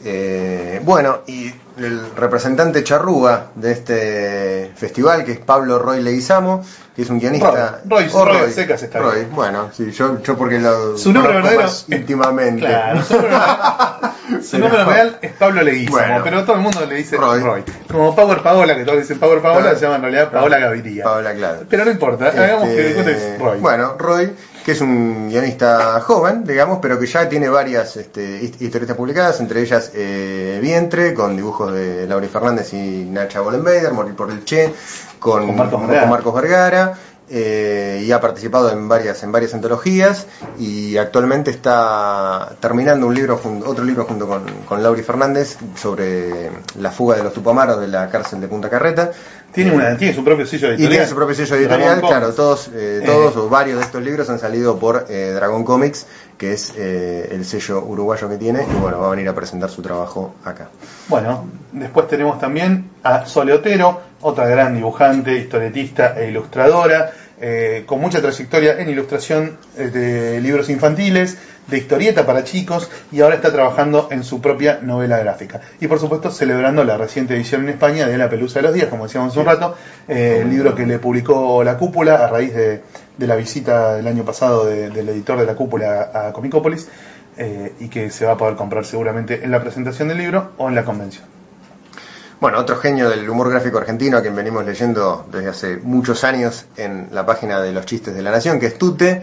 Eh, bueno, y el representante charrúa de este festival, que es Pablo Roy Leguizamo, que es un guionista. Roy, Roy, O Roy a secas está Roy, bien. bueno, sí, yo, yo porque lo Su nombre verdadero más íntimamente. Claro, su nombre, su Pero- nombre real es Pablo Leguizamo, Bueno. pero todo el mundo le dice Roy. Roy. Como Power Paola, que todos dicen Power Paola, Claro. se llama en realidad Paola Gaviria. Paola, claro. Pero no importa, hagamos que Este, cuente que es Roy. Bueno, Roy, que es un guionista joven, digamos, pero que ya tiene varias este, hist- historietas publicadas, entre ellas eh, Vientre, con dibujos de Lauri Fernández y Nacha Bollenbeider, Morir por el Che, con, Con Marcos con. Marcos Vergara, eh, y ha participado en varias en varias antologías y actualmente está terminando un libro otro libro junto con, con Lauri Fernández sobre la fuga de los Tupamaros de la cárcel de Punta Carreta. tiene, una, tiene su propio sello Y editorial. tiene su propio sello editorial, claro, todos, eh, Eh. todos o varios de estos libros han salido por eh, Dragon Comics, que es eh, el sello uruguayo que tiene, y bueno, va a venir a presentar su trabajo acá. Bueno, después tenemos también a Sole Otero, otra gran dibujante, historietista e ilustradora, eh, con mucha trayectoria en ilustración eh, de libros infantiles, de historieta para chicos, y ahora está trabajando en su propia novela gráfica. Y por supuesto celebrando la reciente edición en España de La Pelusa de los Días, como decíamos hace un rato, eh, el libro que le publicó La Cúpula a raíz de, de la visita del año pasado de- del editor de La Cúpula a Comicópolis, eh, y que se va a poder comprar seguramente en la presentación del libro o en la convención. Bueno, otro genio del humor gráfico argentino a quien venimos leyendo desde hace muchos años en la página de los chistes de la nación, que es Tute.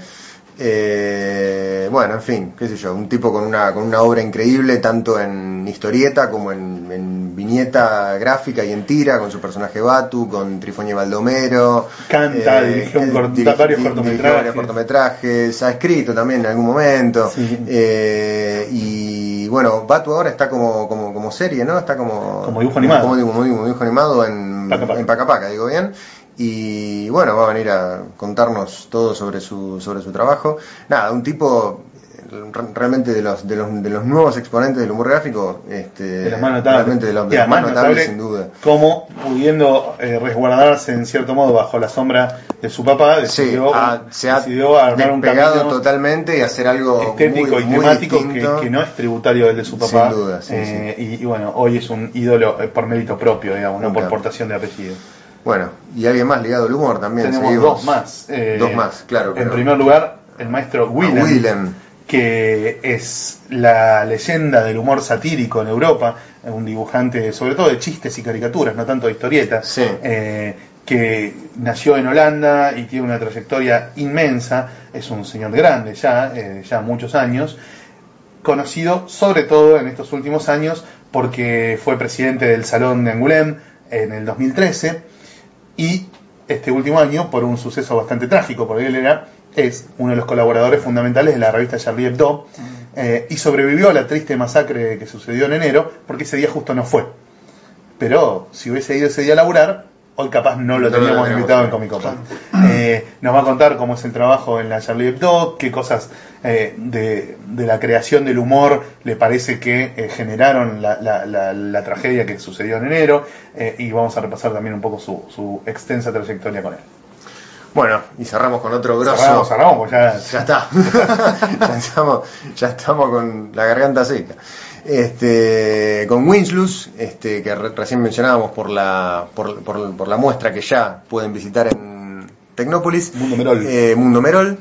Eh, bueno, en fin, qué sé yo, un tipo con una, con una obra increíble, tanto en historieta como en, en viñeta gráfica y en tira, con su personaje Batu, con Trifoña y Baldomero. Canta, dirigió un cort- diri- varios cortometrajes. dirigió varios cortometrajes, ha escrito también en algún momento. Sí. Eh, y bueno, Batu ahora está como, como, como serie, ¿no? Está como, Como dibujo animado. Como, dibujo- como dibujo animado en Paca Paca. en Paca Paca, digo bien. Y bueno, va a venir a contarnos todo sobre su, sobre su trabajo. Nada, un tipo eh, re- realmente de los, de los, de los nuevos exponentes del humor gráfico, este, de los más notables. realmente de los, de Y los más notables notable sin duda. Como pudiendo eh, resguardarse en cierto modo bajo la sombra de su papá, Sí, decidió, ha- se ha decidió armar un camino totalmente y hacer algo estético muy, y muy temático que, no es tributario del de su papá. Sin duda, sí, Eh, Y, y bueno, hoy es un ídolo por mérito propio, digamos, no por portación de apellido. Bueno, y alguien más ligado al humor también. Tenemos seguimos. dos más. eh, Dos más, claro, En pero- primer lugar, el maestro Willem. Willem. que es la leyenda del humor satírico en Europa, un dibujante sobre todo de chistes y caricaturas, no tanto de historietas, Sí. eh, que nació en Holanda y tiene una trayectoria inmensa, es un señor grande ya, eh, ya muchos años, conocido sobre todo en estos últimos años porque fue presidente del Salón de Angoulême en el 2013 y este último año por un suceso bastante trágico, porque él era, es uno de los colaboradores fundamentales de la revista Charlie Hebdo eh, y sobrevivió a la triste masacre que sucedió en enero porque ese día justo no fue. Pero si hubiese ido ese día a laburar, hoy capaz no lo teníamos invitado en. Comic Con. Eh, nos va a contar cómo es el trabajo en la Charlie Hebdo, qué cosas eh, de, de la creación del humor le parece que eh, generaron la, la- la- la tragedia que sucedió en enero eh, y vamos a repasar también un poco su, su extensa trayectoria con él. Bueno, y cerramos con otro grosso. Cerramos, cerramos, pues ya, Ya está. ya, estamos, ya estamos con la garganta seca. Este, con Winslus, este, que re- recién mencionábamos por la, por, por- por la muestra que ya pueden visitar en Tecnópolis. Mundo Merol. Eh, Mundo Merol.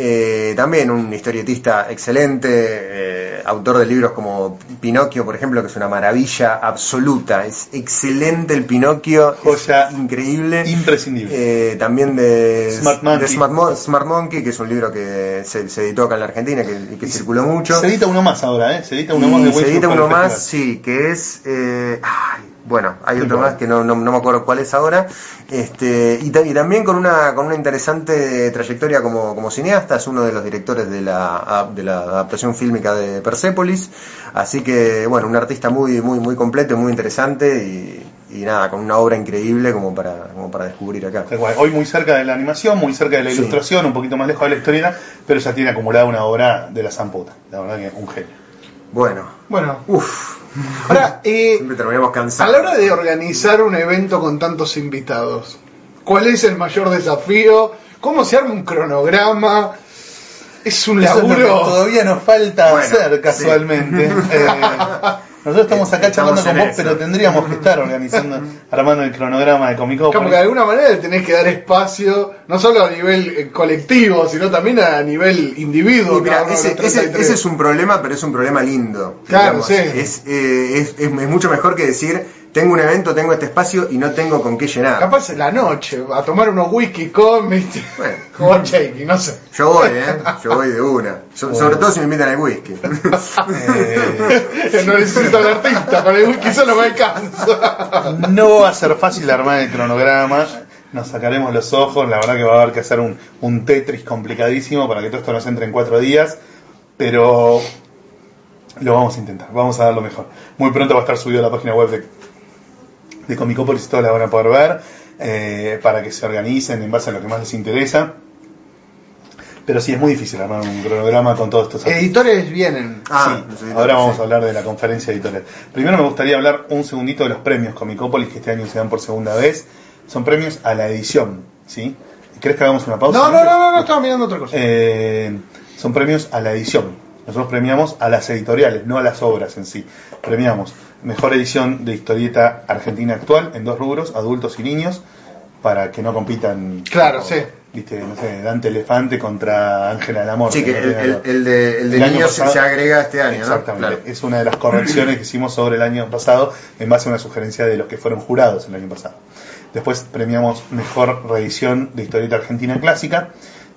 Eh, también un historietista excelente, eh, autor de libros como Pinocchio, por ejemplo, que es una maravilla absoluta. Es excelente el Pinocchio, Joya increíble. imprescindible. Eh, también de Smart Monkey. de Smart, Mo- Smart Monkey, que es un libro que se, se editó acá en la Argentina que, y circuló mucho. Se edita uno más ahora, ¿eh? Se edita uno más de se edita uno más, sí, que es. eh, ay, bueno, hay Sí, otro más que no, no, no me acuerdo cuál es ahora. Este, y, ta- y también con una, con una interesante trayectoria como, como cineasta, es uno de los directores de la, de la adaptación fílmica de Persepolis. Así que, bueno, un artista muy, muy, muy completo, muy interesante y, y nada, con una obra increíble como para, como para descubrir acá. Hoy muy cerca de la animación, muy cerca de la Sí. ilustración, un poquito más lejos de la historieta, pero ya tiene acumulada una obra de la zamputa. La verdad que un genio. Bueno, Bueno, uff, ahora, eh, a la hora de organizar un evento con tantos invitados, ¿cuál es el mayor desafío? ¿Cómo se arma un cronograma? Es un Eso es lo que laburo. todavía nos falta Bueno, hacer sí. casualmente. Eh, nosotros estamos acá Estamos charlando con vos, eso. pero tendríamos que estar organizando, armando el cronograma de Comic Como que de alguna manera le tenés que dar espacio, no solo a nivel eh, colectivo, sino también a nivel individuo. Mira, ese, ese- 33. ese es un problema, pero es un problema lindo. Claro, sí. Es, eh, es, es- es mucho mejor que decir, tengo un evento, tengo este espacio y no tengo con qué llenar. Capaz en la noche, a tomar unos whisky con, viste, Bueno. con shaking, no sé. Yo voy, ¿eh? Yo voy de una. So- sobre todo si me invitan al whisky. Eh, no necesito al artista, con el whisky solo me alcanza. no va a ser fácil armar el cronograma. Nos sacaremos los ojos. La verdad que va a haber que hacer un, un Tetris complicadísimo para que todo esto nos entre en cuatro días. Pero lo vamos a intentar. Vamos a dar lo mejor. Muy pronto va a estar subido a la página web de, de Comicopolis y todos la van a poder ver. eh, para que se organicen en base a lo que más les interesa. Pero sí, es muy difícil armar un cronograma con todos estos artistas. Editores vienen. Ah, Sí, los editores, ahora vamos sí. a hablar de la conferencia editorial. Primero me gustaría hablar un segundito de los premios Comicópolis que este año se dan por segunda vez. Son premios a la edición, ¿sí? ¿Crees que hagamos una pausa? No, no, no, no, no, estaba mirando otra cosa. Eh, son premios a la edición. Nosotros premiamos a las editoriales, no a las obras en sí. Premiamos mejor edición de historieta argentina actual en dos rubros, adultos y niños, para que no compitan. Claro, sí. Viste, no sé, Dante Elefante contra Ángela del Amor. Sí, que el, el, de, el de niños se, pasado- se agrega este año, ¿no? Exactamente. Claro. Es una de las correcciones que hicimos sobre el año pasado en base a una sugerencia de los que fueron jurados el año pasado. Después premiamos mejor reedición de historieta argentina clásica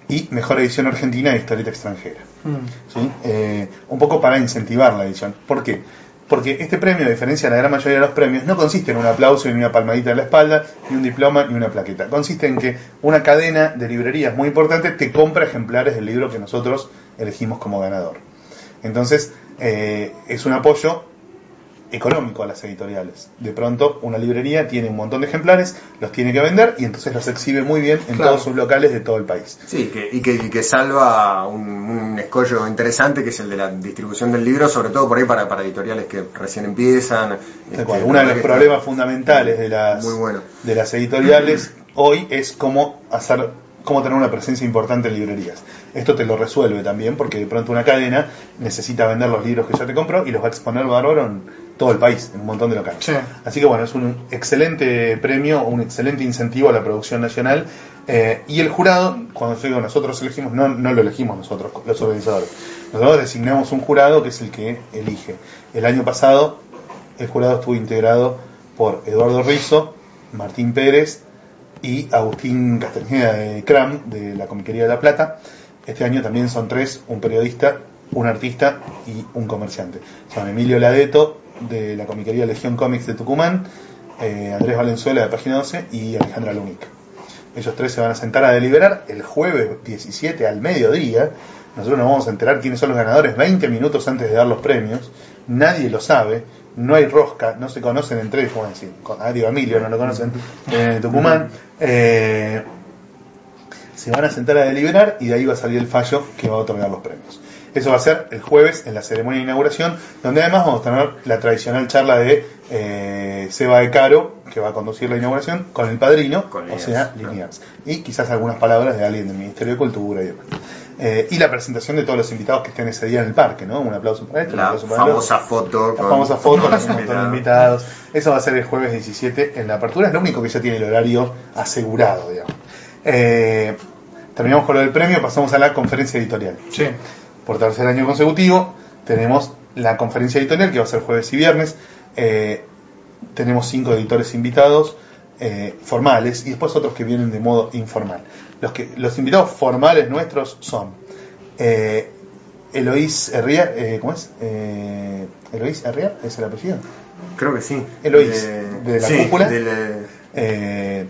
y mejor edición argentina de historieta extranjera. ¿sí? Eh, un poco para incentivar la edición. ¿Por qué? Porque este premio, a diferencia de la gran mayoría de los premios, no consiste en un aplauso ni una palmadita en la espalda, ni un diploma ni una plaqueta. Consiste en que una cadena de librerías muy importante te compra ejemplares del libro que nosotros elegimos como ganador. Entonces, eh, es un apoyo económico a las editoriales. De pronto, una librería tiene un montón de ejemplares, los tiene que vender y entonces los exhibe muy bien en Claro. todos sus locales de todo el país. Sí, que, y, que, y que salva un, un escollo interesante que es el de la distribución del libro, sobre todo por ahí para, para editoriales que recién empiezan. Este, cual. Uno de los que problemas fundamentales de las, Muy bueno. de las editoriales hoy es cómo hacer cómo tener una presencia importante en librerías. Esto te lo resuelve también porque de pronto una cadena necesita vender los libros que ya te compró y los va a exponer bárbaro en todo el país, en un montón de locales. Sí. Así que bueno, es un excelente premio, un excelente incentivo a la producción nacional. eh, y el jurado, cuando yo digo nosotros elegimos, no, no lo elegimos nosotros, los organizadores. Nosotros designamos un jurado que es el que elige. El año pasado el jurado estuvo integrado por Eduardo Rizzo, Martín Pérez y Agustín Castañeda de CRAM, de la Comiquería de La Plata. Este año también son tres, un periodista, un artista y un comerciante. Son Emilio Ladeto, de la Comiquería Legión Comics de Tucumán, eh, Andrés Valenzuela, de Página 12, y Alejandra Lumic. Ellos tres se van a sentar a deliberar el jueves 17 al mediodía. Nosotros nos vamos a enterar quiénes son los ganadores 20 minutos antes de dar los premios. Nadie lo sabe. No hay rosca, no se conocen entre ellos, como decir, con Emilio no lo conocen en Tucumán. Eh, se van a sentar a deliberar y de ahí va a salir el fallo que va a otorgar los premios. Eso va a ser el jueves en la ceremonia de inauguración, donde además vamos a tener la tradicional charla de eh, Seba de Caro, que va a conducir la inauguración, con el padrino, Con o sea. Liniers. Y quizás algunas palabras de alguien del Ministerio de Cultura y demás. Eh, y la presentación de todos los invitados que estén ese día en el parque, ¿no? Un aplauso para esto, un La aplauso para famosa foto. La con- famosa foto con los un montón de invitados. invitados. Eso va a ser el jueves 17 en la apertura. Es lo único que ya tiene el horario asegurado, digamos. Eh, terminamos con lo del premio, pasamos a la conferencia editorial. Sí. Por tercer año consecutivo tenemos la conferencia editorial que va a ser jueves y viernes. Eh, tenemos cinco editores invitados eh, formales y después otros que vienen de modo informal. Los, que, los invitados formales nuestros son eh, Eloís Herriar, eh, ¿cómo es? Eloís Herriar, ¿es el apellido? Creo que sí. Eloís, de la sí, cúpula. eh, Eh,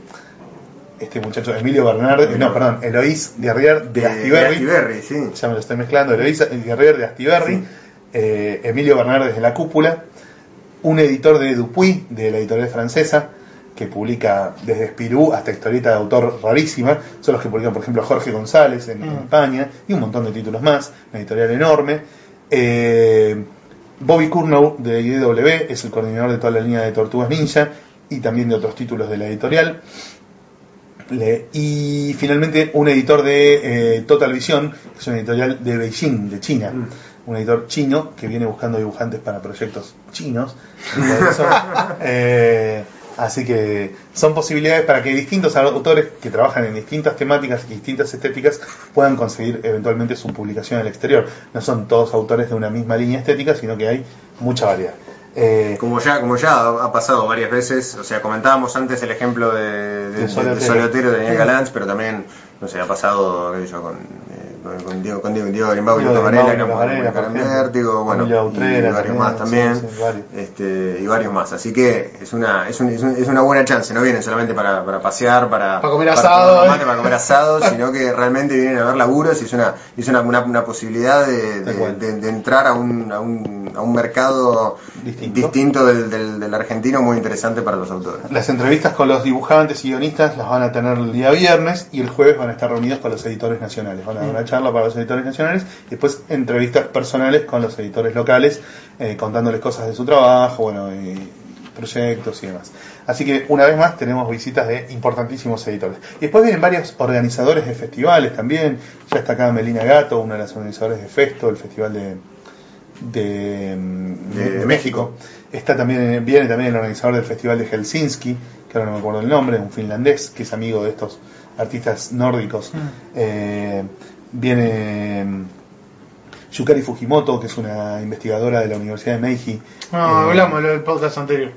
este muchacho Emilio Bernard, eh, no, perdón, Eloís Guerrier de, de Astiberri. Astiberri, sí. ya me lo estoy mezclando, Eloísa Guerrero de Astiberri, Sí. eh, Emilio Bernard desde La Cúpula, un editor de Dupuy, de la editorial francesa, que publica desde Espirú hasta historieta de autor rarísima, son los que publican, por ejemplo, Jorge González en, en Mm. España, y un montón de títulos más, una editorial enorme. Eh, Bobby Curnow de IDW es el coordinador de toda la línea de Tortugas Ninja y también de otros títulos de la editorial. Y finalmente un editor de eh, Total Vision, que es una editorial de Beijing, de China. Mm. Un editor chino que viene buscando dibujantes para proyectos chinos. Eh, así que son posibilidades para que distintos autores que trabajan en distintas temáticas y distintas estéticas puedan conseguir eventualmente su publicación al exterior. No son todos autores de una misma línea estética, sino que hay mucha variedad. Eh, Como ya, como ya ha pasado varias veces, o sea, comentábamos antes el ejemplo de, de, De Sol de- Daniel Galanz, pero también, no sé, ha pasado, qué sé yo, con, eh, con, Diego, con Diego, Diego Grimbau y Otto Varela, ejemplo. Vértigo, bueno, y Utrera varios también, más también, sí, sí, varios. este, y varios más. Así que es una, es, un- es, un- es una buena chance, no vienen solamente para, para pasear, para, Para comer asado, tomar ¿eh? mate, para comer asado, sino que realmente vienen a ver laburos y es una, y es una, una, una posibilidad de- de entrar a un, a un, a un mercado Distinto. distinto del, del, del argentino muy interesante para los autores. Las entrevistas con los dibujantes y guionistas las van a tener el día viernes y el jueves van a estar reunidos con los editores nacionales. Van a dar una charla para los editores nacionales y después entrevistas personales con los editores locales, eh, contándoles cosas de su trabajo, bueno, y proyectos y demás. Así que una vez más tenemos visitas de importantísimos editores. Y después vienen varios organizadores de festivales también. Ya está acá Melina Gato, una de las organizadoras de Festo, el festival de, de, mm, De- de México. Está también, viene también el organizador del festival de Helsinki, que ahora no me acuerdo el nombre, un finlandés que es amigo de estos artistas nórdicos. Eh, viene mm, Yukari Fujimoto, que es una investigadora de la Universidad de Meiji. No, Eh, hablamos del podcast anterior.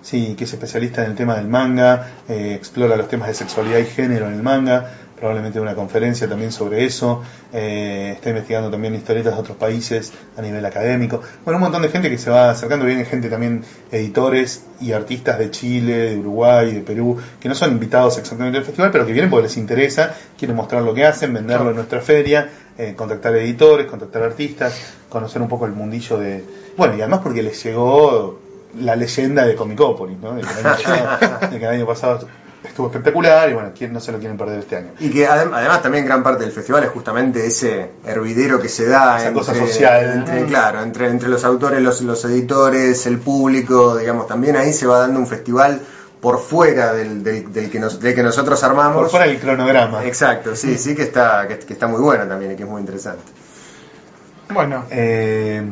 Sí, que es especialista en el tema del manga, eh, explora los temas de sexualidad y género en el manga, probablemente una conferencia también sobre eso, eh, está investigando también historietas de otros países a nivel académico. Bueno, un montón de gente que se va acercando, viene gente también, editores y artistas de Chile, de Uruguay, de Perú, que no son invitados exactamente al festival, pero que vienen porque les interesa, quieren mostrar lo que hacen, venderlo en nuestra feria, eh, contactar editores, contactar artistas, conocer un poco el mundillo de... Bueno, y además porque les llegó la leyenda de Comicópolis, ¿no? De que el año pasado, de que el año pasado estuvo espectacular y bueno, ¿quién no se lo quieren perder este año? Y que adem- además también gran parte del festival es justamente ese hervidero que se da Esa entre, cosa social. entre- claro, entre, entre los autores, los, los editores, el público, digamos, también ahí se va dando un festival por fuera del, del, del que, nos, del que nosotros armamos. Por fuera del cronograma. Exacto, sí, sí que está, que, que está muy bueno también y que es muy interesante. Bueno, Eh,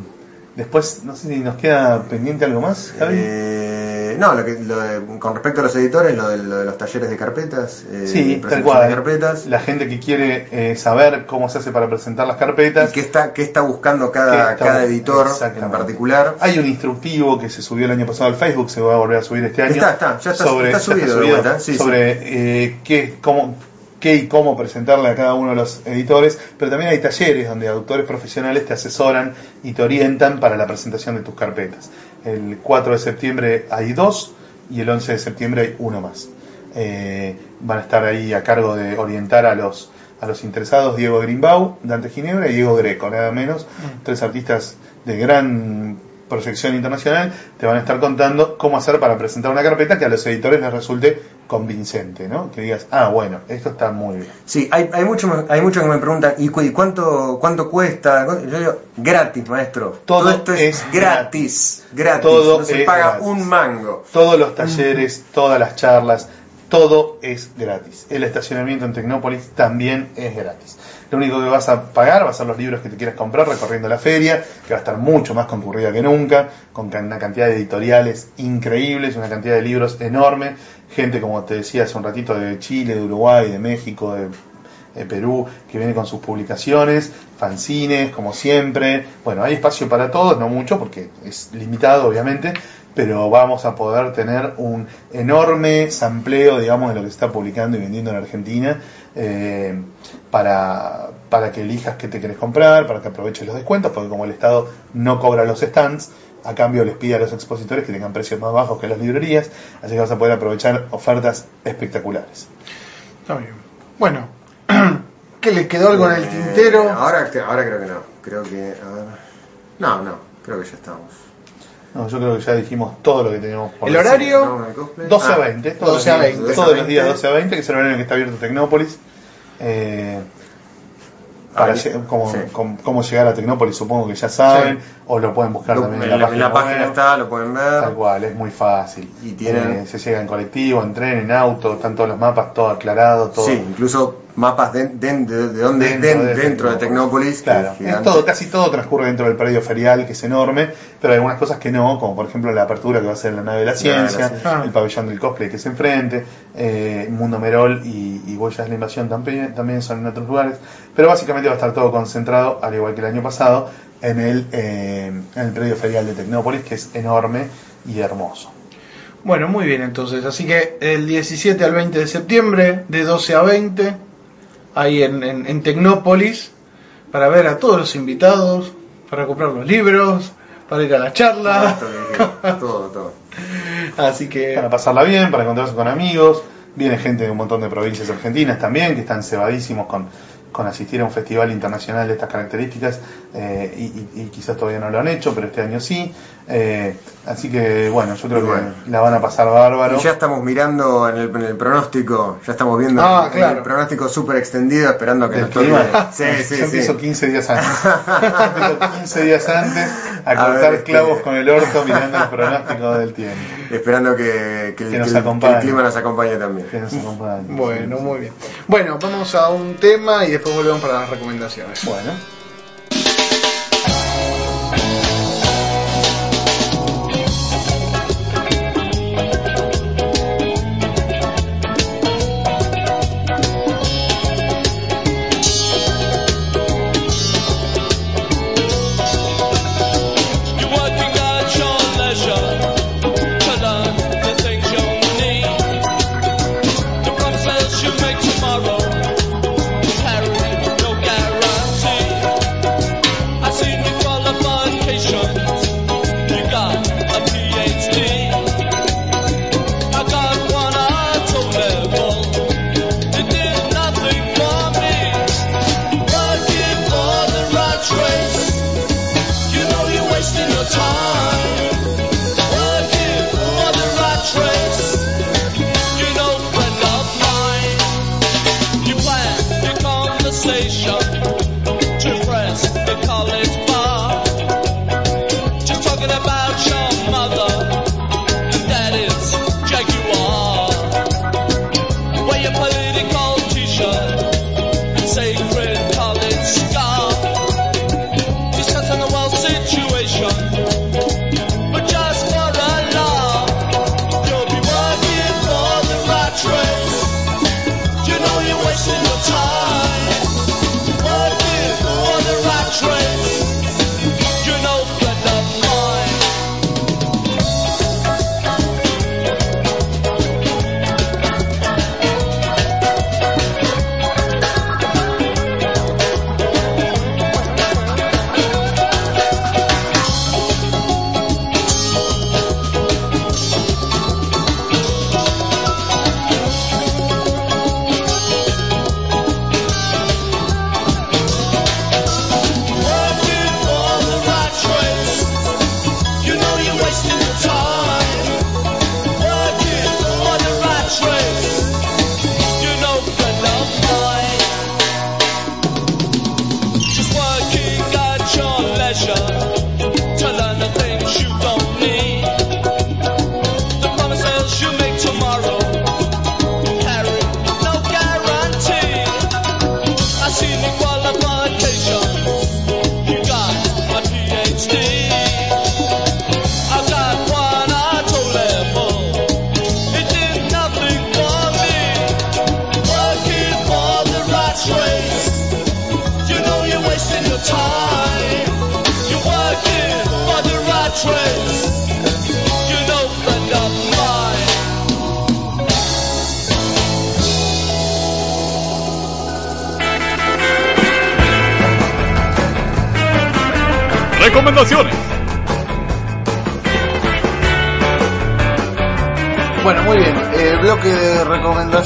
después, no sé si nos queda pendiente algo más, Javi. Eh, no, lo que, lo de- con respecto a los editores, lo de, lo de los talleres de carpetas, eh, sí, tal cual. de carpetas, La gente que quiere eh, saber cómo se hace para presentar las carpetas. y qué está, qué está buscando ¿Qué cada, está- cada editor en particular. Hay un instructivo que se subió el año pasado al Facebook, se va a volver a subir este año. Está, está, ya está- sobre, está ya subido vuelta, sí, sobre eh, qué, cómo, qué y cómo presentarle a cada uno de los editores, pero también hay talleres donde autores profesionales te asesoran y te orientan para la presentación de tus carpetas. El 4 de septiembre hay dos y el 11 de septiembre hay uno más. Eh, van a estar ahí a cargo de orientar a los a los interesados Diego Grimbau, Dante Ginebra y Diego Greco, nada menos, tres artistas de gran proyección internacional, te van a estar contando cómo hacer para presentar una carpeta que a los editores les resulte convincente, ¿no? Que digas, ah, bueno, esto está muy bien. Sí, hay, hay mucho hay muchos que me preguntan, ¿y, cu- y cuánto cuánto cuesta? Yo digo, gratis, maestro. Todo esto es, es gratis, gratis. Todo no se paga gratis. un mango. Todos los talleres, todas las charlas, todo es gratis. El estacionamiento en Tecnópolis también es gratis. Lo único que vas a pagar va a ser los libros que te quieras comprar recorriendo la feria, que va a estar mucho más concurrida que nunca, con una cantidad de editoriales increíbles, una cantidad de libros enorme, gente como te decía hace un ratito de Chile, de Uruguay, de México, de de Perú, que viene con sus publicaciones, fanzines, como siempre. Bueno, hay espacio para todos, no mucho, porque es limitado, obviamente, pero vamos a poder tener un enorme sampleo, digamos, de lo que se está publicando y vendiendo en Argentina, eh, para, para que elijas qué te querés comprar, para que aproveches los descuentos, porque como el Estado no cobra los stands, a cambio les pide a los expositores que tengan precios más bajos que las librerías, así que vas a poder aprovechar ofertas espectaculares. está bien. Bueno, ¿qué le quedó algo en el Eh, tintero? Ahora, ahora creo que no. Creo que. A ver. No, no, creo que ya estamos. No, yo creo que ya dijimos todo lo que teníamos por ¿El decir. horario? ¿No, el cosplay? 12 a Ah, 20, todos, 12 a los días, 20. todos los días 12 a 20, que es el horario en que está abierto Tecnópolis. Eh, para cómo, sí. cómo- cómo llegar a Tecnópolis, supongo que ya saben, Sí. O lo pueden buscar Lo- también en la, la, en la página web. está, lo pueden ver. Tal cual, es muy fácil. Y tienen- Eh, se llega en colectivo, en tren, en auto, están todos los mapas, todo aclarado, todo. Sí, incluso mapas de, de, de, de donde Dentro den- de dentro de Tecnópolis. Claro, es todo, casi todo transcurre dentro del predio ferial, que es enorme, pero hay algunas cosas que no, como por ejemplo la apertura que va a ser en la nave de la ciencia. el pabellón del cosplay que es enfrente, eh, Mundo Merol y, y Huellas de la Invasión también, también son en otros lugares, pero básicamente va a estar todo concentrado, al igual que el año pasado, en el, eh, en el predio ferial de Tecnópolis, que es enorme y hermoso. Bueno, muy bien entonces. Así que el 17 al 20 de septiembre, de 12 a 20, ahí en, en, en Tecnópolis, para ver a todos los invitados, para comprar los libros, para ir a la charla. Todo, todo, todo. Así que, Para pasarla bien, para encontrarse con amigos, viene gente de un montón de provincias argentinas también, que están cebadísimos con, con asistir a un festival internacional de estas características, eh, y, y- y quizás todavía no lo han hecho, pero este año sí. Eh, así que bueno, yo creo Bueno. que la van a pasar bárbaro. Y ya estamos mirando en el, en el pronóstico, ya estamos viendo Ah, el, claro. el pronóstico súper extendido, esperando que Del nos toque. clima. Sí, sí, Yo empiezo sí. 15 días antes. empiezo 15 días antes a A cortar ver, clavos este- con el orto mirando el pronóstico del tiempo. Esperando que, que, el- Que nos que el- acompañe. que el clima nos acompañe también. Que nos acompañe. bueno, muy bien. Bueno, vamos a un tema y después volvemos para las recomendaciones. Bueno.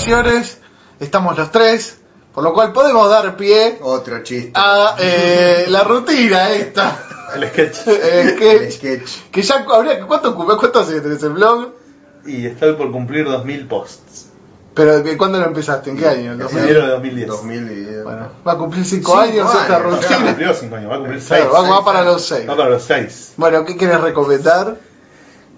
Recomendaciones. Estamos los tres. Por lo cual podemos dar pie Otro chiste. a eh, la rutina esta. El sketch. El que, sketch. que ya habría ¿cuánto? ¿Cuánto hace que tenés el blog? Y estoy por cumplir 2000 posts. Pero ¿de ¿cuándo lo empezaste? ¿En qué año? ¿En En 2000? enero de 2010. 2010. Bueno, va a cumplir 5 Cinco años esta años, Ya rutina. cumplió 5 años, va a cumplir 6. Claro, va, va para los 6. Va para los 6. Bueno, ¿qué quieres recomendar?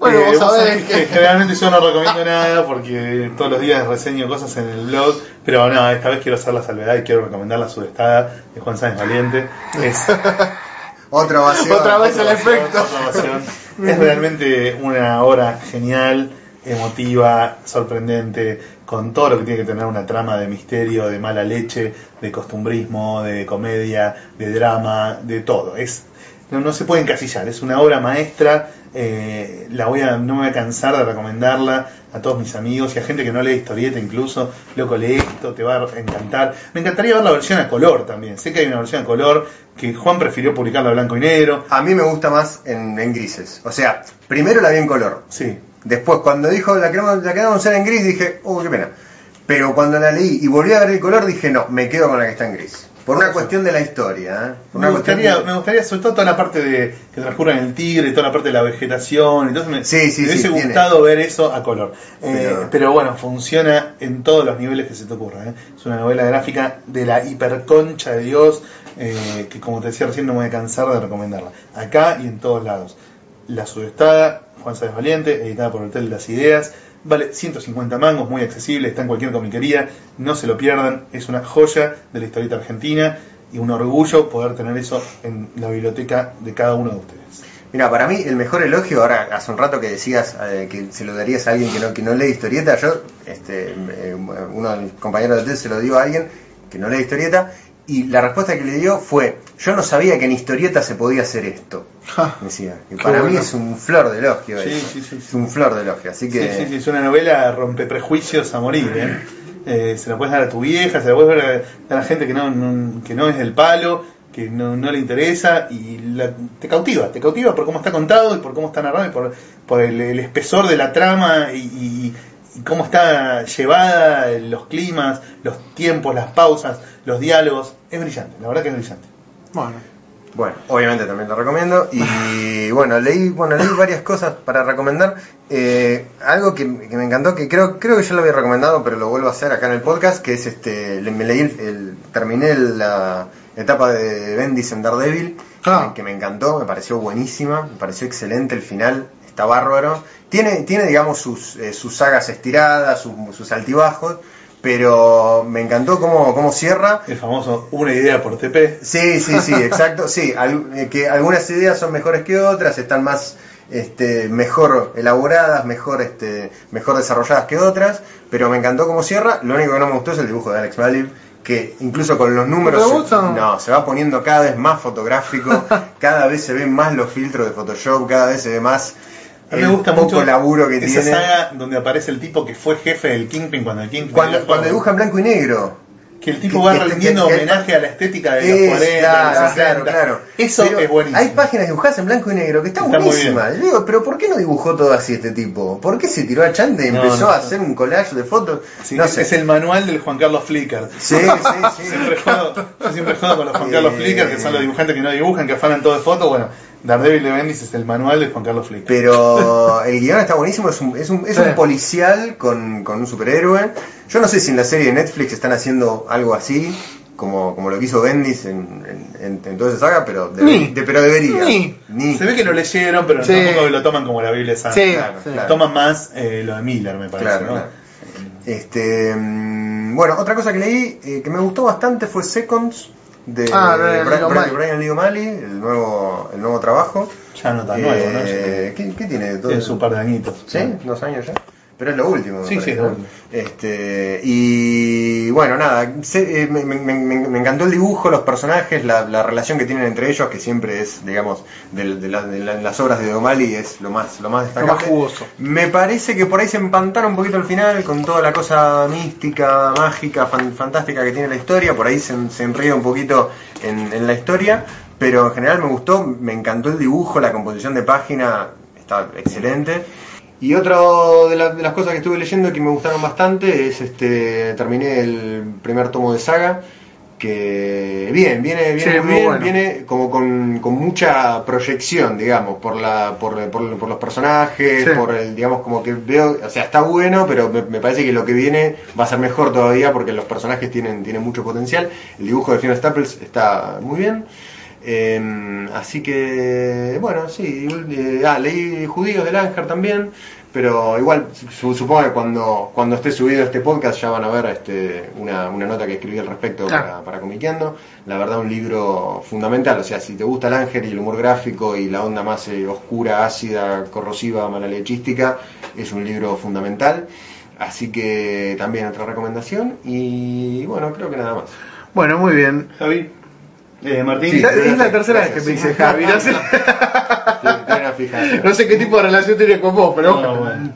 Bueno, Eh, vos sabés que generalmente yo no recomiendo nada porque todos los días reseño cosas en el blog, pero no, esta vez quiero hacer la salvedad y quiero recomendar la sudestada de Juan Sáenz Valiente. Es Otra ovación. Otra vez el efecto. otra. Es realmente una obra genial, emotiva, sorprendente, con todo lo que tiene que tener una trama de misterio, de mala leche, de costumbrismo, de comedia, de drama, de todo. Es no, no se puede encasillar, es una obra maestra, eh, la voy a, no me voy a cansar de recomendarla a todos mis amigos y a gente que no lee historieta incluso, loco, lee esto, te va a encantar. Me encantaría ver la versión a color también, sé que hay una versión a color que Juan prefirió publicarla a blanco y negro, A mí me gusta más en, en grises. O sea, primero la vi en color. sí, Después, cuando dijo la queremos, la queremos hacer en gris, dije, oh, qué pena. Pero cuando la leí y volví a ver el color, dije, no, me quedo con la que está en gris. Por una cuestión de la historia, ¿eh? Me gustaría, de- me gustaría sobre todo toda la parte de que transcurre en el tigre, toda la parte de la vegetación, entonces me, Sí, sí, me hubiese sí, tiene. gustado ver eso a color. Eh, Pero- bueno, funciona en todos los niveles que se te ocurra. ¿eh? Es una novela gráfica de la hiperconcha de Dios, eh, que como te decía recién no me voy a cansar de recomendarla. Acá y en todos lados. La Sudestada, Juan Sáenz Valiente, editada por Hotel de las Ideas. Vale 150 mangos, muy accesible, está en cualquier comiquería, no se lo pierdan, es una joya de la historieta argentina y un orgullo poder tener eso en la biblioteca de cada uno de ustedes. Mira, para mí el mejor elogio, ahora hace un rato que decías eh, que se lo darías a alguien que no, que no lee historieta, yo, este, eh, uno de mis compañeros de hotel se lo dio a alguien que no lee historieta, y la respuesta que le dio fue, yo no sabía que en historieta se podía hacer esto. Decía, que para mí es un flor de elogio Sí, eso. sí, sí, sí. Es un flor de elogio, así que... Sí, sí, sí, es una novela rompe prejuicios a morir. ¿eh? Eh, se la puedes dar a tu vieja, se la puedes dar a la gente que no, no- que no es del palo, que no, no le interesa y la- te cautiva, te cautiva por cómo está contado y por cómo está narrado y por, por el, el espesor de la trama y, y- y cómo está llevada, los climas, los tiempos, las pausas, los diálogos. Es brillante, la verdad que es brillante. Bueno, Bueno, obviamente también lo recomiendo. Y bueno, leí, bueno, leí varias cosas para recomendar. Eh, algo que, que me encantó, que creo, creo que yo lo había recomendado, pero lo vuelvo a hacer acá en el podcast, que es este, le- me leí el, el- terminé la etapa de Bendis en Daredevil, Ah. que, que me encantó, me pareció buenísima, me pareció excelente el final, está bárbaro. Tiene, tiene digamos, sus, eh, sus sagas estiradas, sus, sus altibajos, pero me encantó cómo, cómo cierra. El famoso una idea por TP. Sí, sí, sí, exacto. Sí, al- eh, que algunas ideas son mejores que otras, están más este, mejor elaboradas, mejor este, mejor desarrolladas que otras, pero me encantó cómo cierra. Lo único que no me gustó es el dibujo de Alex Malib, que incluso con los números ¿Te se, gusta? no, se va poniendo cada vez más fotográfico, cada vez se ven más los filtros de Photoshop, cada vez se ve más A mí el me gusta poco mucho laburo que esa tiene. saga donde aparece el tipo que fue jefe del Kingpin cuando el Kingpin Cuando, dibuja en blanco y negro. que el tipo que- va que- rendiendo que- homenaje a la estética de los Es, 40, claro, de los 60. claro, claro. Eso Pero es buenísimo. Hay páginas dibujadas en blanco y negro que están Está buenísimas. Yo digo, pero ¿por qué no dibujó todo así este tipo? ¿Por qué se tiró a chante y No, empezó no, a hacer un collage de fotos? Sí, no es, sé. es el manual del Juan Carlos Flickr. Sí, sí, sí. Siempre jodo, yo siempre jodo con los Juan Carlos Flickr, que son los dibujantes que no dibujan, que afanan todo de fotos. Bueno, Daredevil de Bendis es el manual de Juan Carlos Flickr. Pero el guion está buenísimo, es un, es un, es Sí. un policial con, con un superhéroe. Yo no sé si en la serie de Netflix están haciendo algo así, como, como lo que hizo Bendis en, en, en- en toda esa saga, pero, debe- Ni. de- pero debería. Ni. Ni. Se ve que lo leyeron, pero Sí. tampoco lo toman como la Biblia Santa. Sí, Claro, sí. claro. Toman más eh, lo de Miller, me parece. Claro, ¿no? claro. Este, mm, bueno, otra cosa que leí eh, que me gustó bastante fue Seconds de Ah, Brian Bra- O'Malley. Brian Lee O'Malley, el nuevo, el nuevo trabajo. Ya no tan nuevo, ¿no? Eh, ¿qué, qué tiene? Tiene su par de añitos. ¿Sí? ¿Dos años ya? Pero es lo último. Sí, sí, parece, es lo ¿no? último. Este, y bueno, nada, se- eh, me, me- me- encantó el dibujo, los personajes, la, la relación que tienen entre ellos, que siempre es, digamos, del- de, la- de la- las obras de O'Malley es lo más, lo más destacable. más jugoso. Me parece que por ahí se empantaron un poquito al final con toda la cosa mística, mágica, fan- fantástica que tiene la historia, por ahí se, se un poquito en, en la historia, pero en general me gustó, me encantó el dibujo, la composición de página, está excelente. Y otra de, la- de las cosas que estuve leyendo que me gustaron bastante es este terminé el primer tomo de saga que bien viene viene Sí, muy bien, bueno. viene como con, con mucha proyección digamos por la por, por- por los personajes Sí. por el digamos como que veo o sea está bueno pero me, me parece que lo que viene va a ser mejor todavía porque los personajes tienen tienen mucho potencial el dibujo de Fiona Staples está muy bien Eh, así que, bueno, sí. eh, ah, leí Judíos de Langer también, pero igual su- supongo que cuando, cuando esté subido este podcast ya van a ver este, una, una nota que escribí al respecto Claro. para, para Comiqueando. La verdad, un libro fundamental. O sea, si te gusta Langer y el humor gráfico y la onda más eh, oscura, ácida, corrosiva, malalechística, es un libro fundamental. Así que también otra recomendación. Y bueno, creo que nada más. Bueno, muy bien. Javi, eh, Martín, Sí, es la tercera vez que me dice Javi. No sé, no qué tipo de relación tiene con vos, pero No, bueno.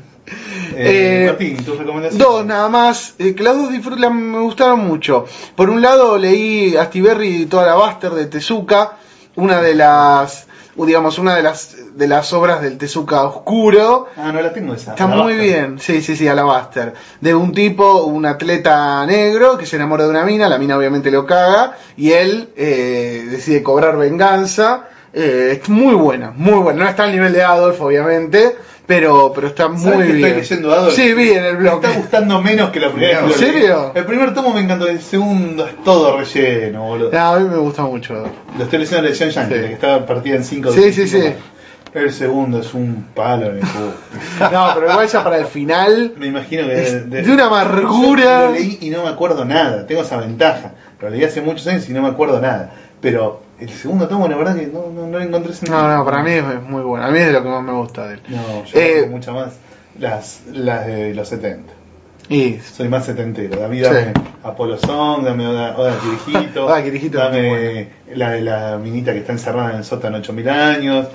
Eh, Eh, Martín, tus recomendaciones. Dos nada más, eh, que las dos disfrut- la- me gustaron mucho. Por un lado leí Astiberri y toda la Buster de Tezuka, una de las, digamos, una de las de las obras del Tezuka oscuro. Ah, no la tengo esa. Está muy bien, sí, sí, sí, Alabaster. De un tipo, un atleta negro que se enamora de una mina, la mina obviamente lo caga, y él eh, decide cobrar venganza. Eh, es muy buena, muy buena. No está al nivel de Adolf, obviamente, pero, pero está ¿Sabes muy que bien. estoy leyendo Adolf? Sí, vi en el Me blog. está gustando menos que la primera ¿En serio? El primer tomo me encantó, el segundo es todo relleno, boludo. No, a mí me gusta mucho. Lo estoy leyendo en la edición Yankee, Sí. que estaba partida en 5 Sí, sí, sí. El segundo es un palo en el cubo. No, pero igual ya para el final. Me imagino que de una amargura. Lo leí y no me acuerdo nada, tengo esa ventaja. Lo leí hace muchos años y no me acuerdo nada. Pero el segundo tomo, la verdad que no, no, no le encontré sentido. No, no, para mí es muy bueno. A mí es de lo que más me gusta de él. No, yo Eh, mucho más las, las de los 70. Y Soy más setentero. A mí dame Sí. Apolo Song, dame Oda, Kirijito, Oda dame la de la minita que está encerrada en el sótano 8000 años,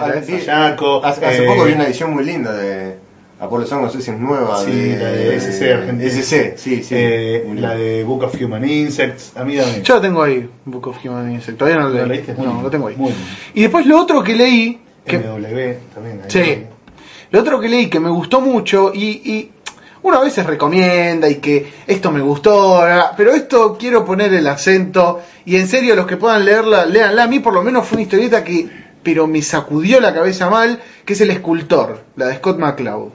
era vi- Ayaco, hace, hace eh, poco vi una edición muy linda de Apolo Song, no sé si es nueva. Sí, la de SC Argentina. SC, sí, sí. eh, la de Book of Human Insects. A mí dame. yo lo tengo ahí, Book of Human Insect. Todavía no lo ¿Lo leí. leíste? No, lo tengo ahí. muy lindo. Y después lo otro que leí, que MW también. ahí Sí. Lo otro que leí que me gustó mucho y, y uno a veces recomienda y que esto me gustó, pero esto quiero poner el acento y en serio los que puedan leerla, léanla. A mí por lo menos fue una historieta que pero me sacudió la cabeza mal, que es El escultor, la de Scott McCloud.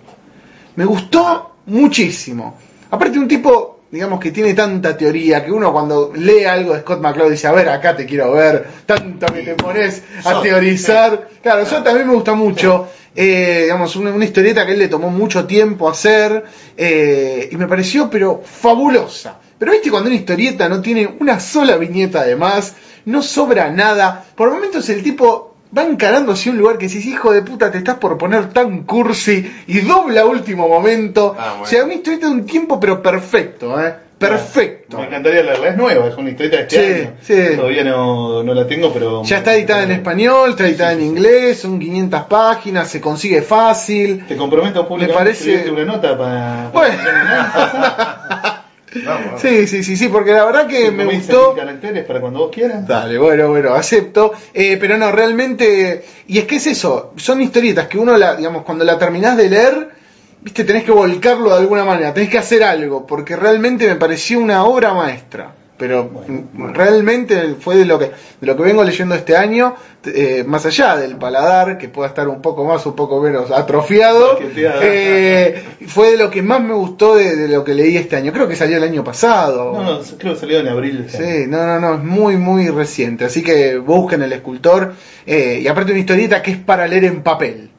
Me gustó muchísimo. Aparte un tipo digamos que tiene tanta teoría que uno cuando lee algo de Scott McCloud dice, a ver, acá te quiero ver, tanto que te pones a Sot, teorizar. Claro, eso también me gusta mucho. Eh, digamos, una, una historieta que él le tomó mucho tiempo hacer eh, y me pareció, pero fabulosa. Pero viste cuando una historieta no tiene una sola viñeta de más, no sobra nada. Por momentos el tipo va encarando hacia un lugar que decís, hijo de puta, te estás por poner tan cursi y dobla último momento. Ah, bueno. O sea, una historieta de un tiempo, pero perfecto, ¿eh? Perfecto. Me encantaría leerla, es nueva, es una historieta de este Sí, año. sí. Todavía no, no la tengo, pero. Ya está editada en español, está editada en inglés, son 500 páginas, se consigue fácil. Te comprometo públicamente Me parece- una nota para. Bueno. Vamos. Sí, sí, sí, sí, porque la verdad que me gustó. para cuando vos quieras. Dale, bueno, bueno, acepto. Eh, pero no, realmente. Y es que es eso, son historietas que uno, la, digamos, cuando la terminás de leer, viste, tenés que volcarlo de alguna manera, tenés que hacer algo, porque realmente me pareció una obra maestra. Pero mm, realmente fue de lo que de lo que vengo leyendo este año, eh, más allá del paladar, que pueda estar un poco más, un poco menos atrofiado, eh, fue de lo que más me gustó de, de lo que leí este año. Creo que salió el año pasado. No, no, creo que salió en abril. Sí, no, no, no, es muy, muy reciente. Así que busquen el escultor. eh, y aparte una historieta que es para leer en papel.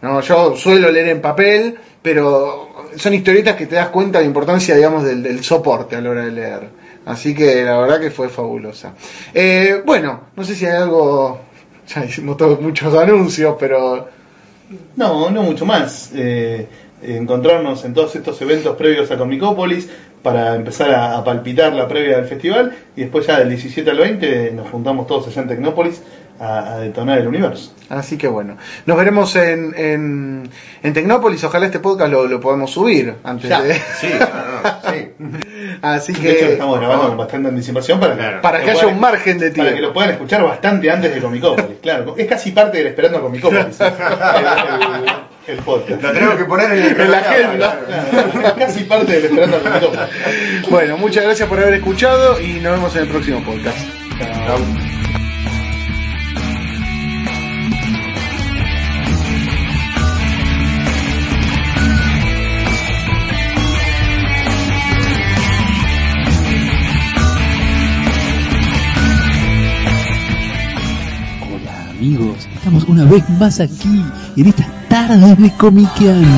No, yo suelo leer en papel, pero son historietas que te das cuenta de la importancia, digamos, del, del soporte a la hora de leer. Así que la verdad que fue fabulosa. Eh, bueno, no sé si hay algo. Ya hicimos todos muchos anuncios, pero. No, no mucho más. Eh, encontrarnos en todos estos eventos previos a Comicópolis para empezar a, a palpitar la previa del festival y después ya del 17 al 20 nos juntamos todos allá en Tecnópolis a, a detonar el universo. Así que bueno, nos veremos en, en, en Tecnópolis. Ojalá este podcast lo, lo podamos subir antes Ya. de. Sí, no, no, sí. Así De hecho, lo que. estamos grabando con bastante anticipación para que, Claro. Para que lo haya puedan- un margen de Para que tiempo. lo puedan escuchar bastante antes de Comicópolis, claro. Es casi parte del esperando a Comicópolis. el, el- el podcast. Lo tenemos que poner en, el En la agenda. Claro, es casi parte del esperando a Comicópolis. Bueno, muchas gracias por haber escuchado y nos vemos en el próximo podcast. Chao. Amigos, estamos una vez más aquí en estas tardes de comiqueando.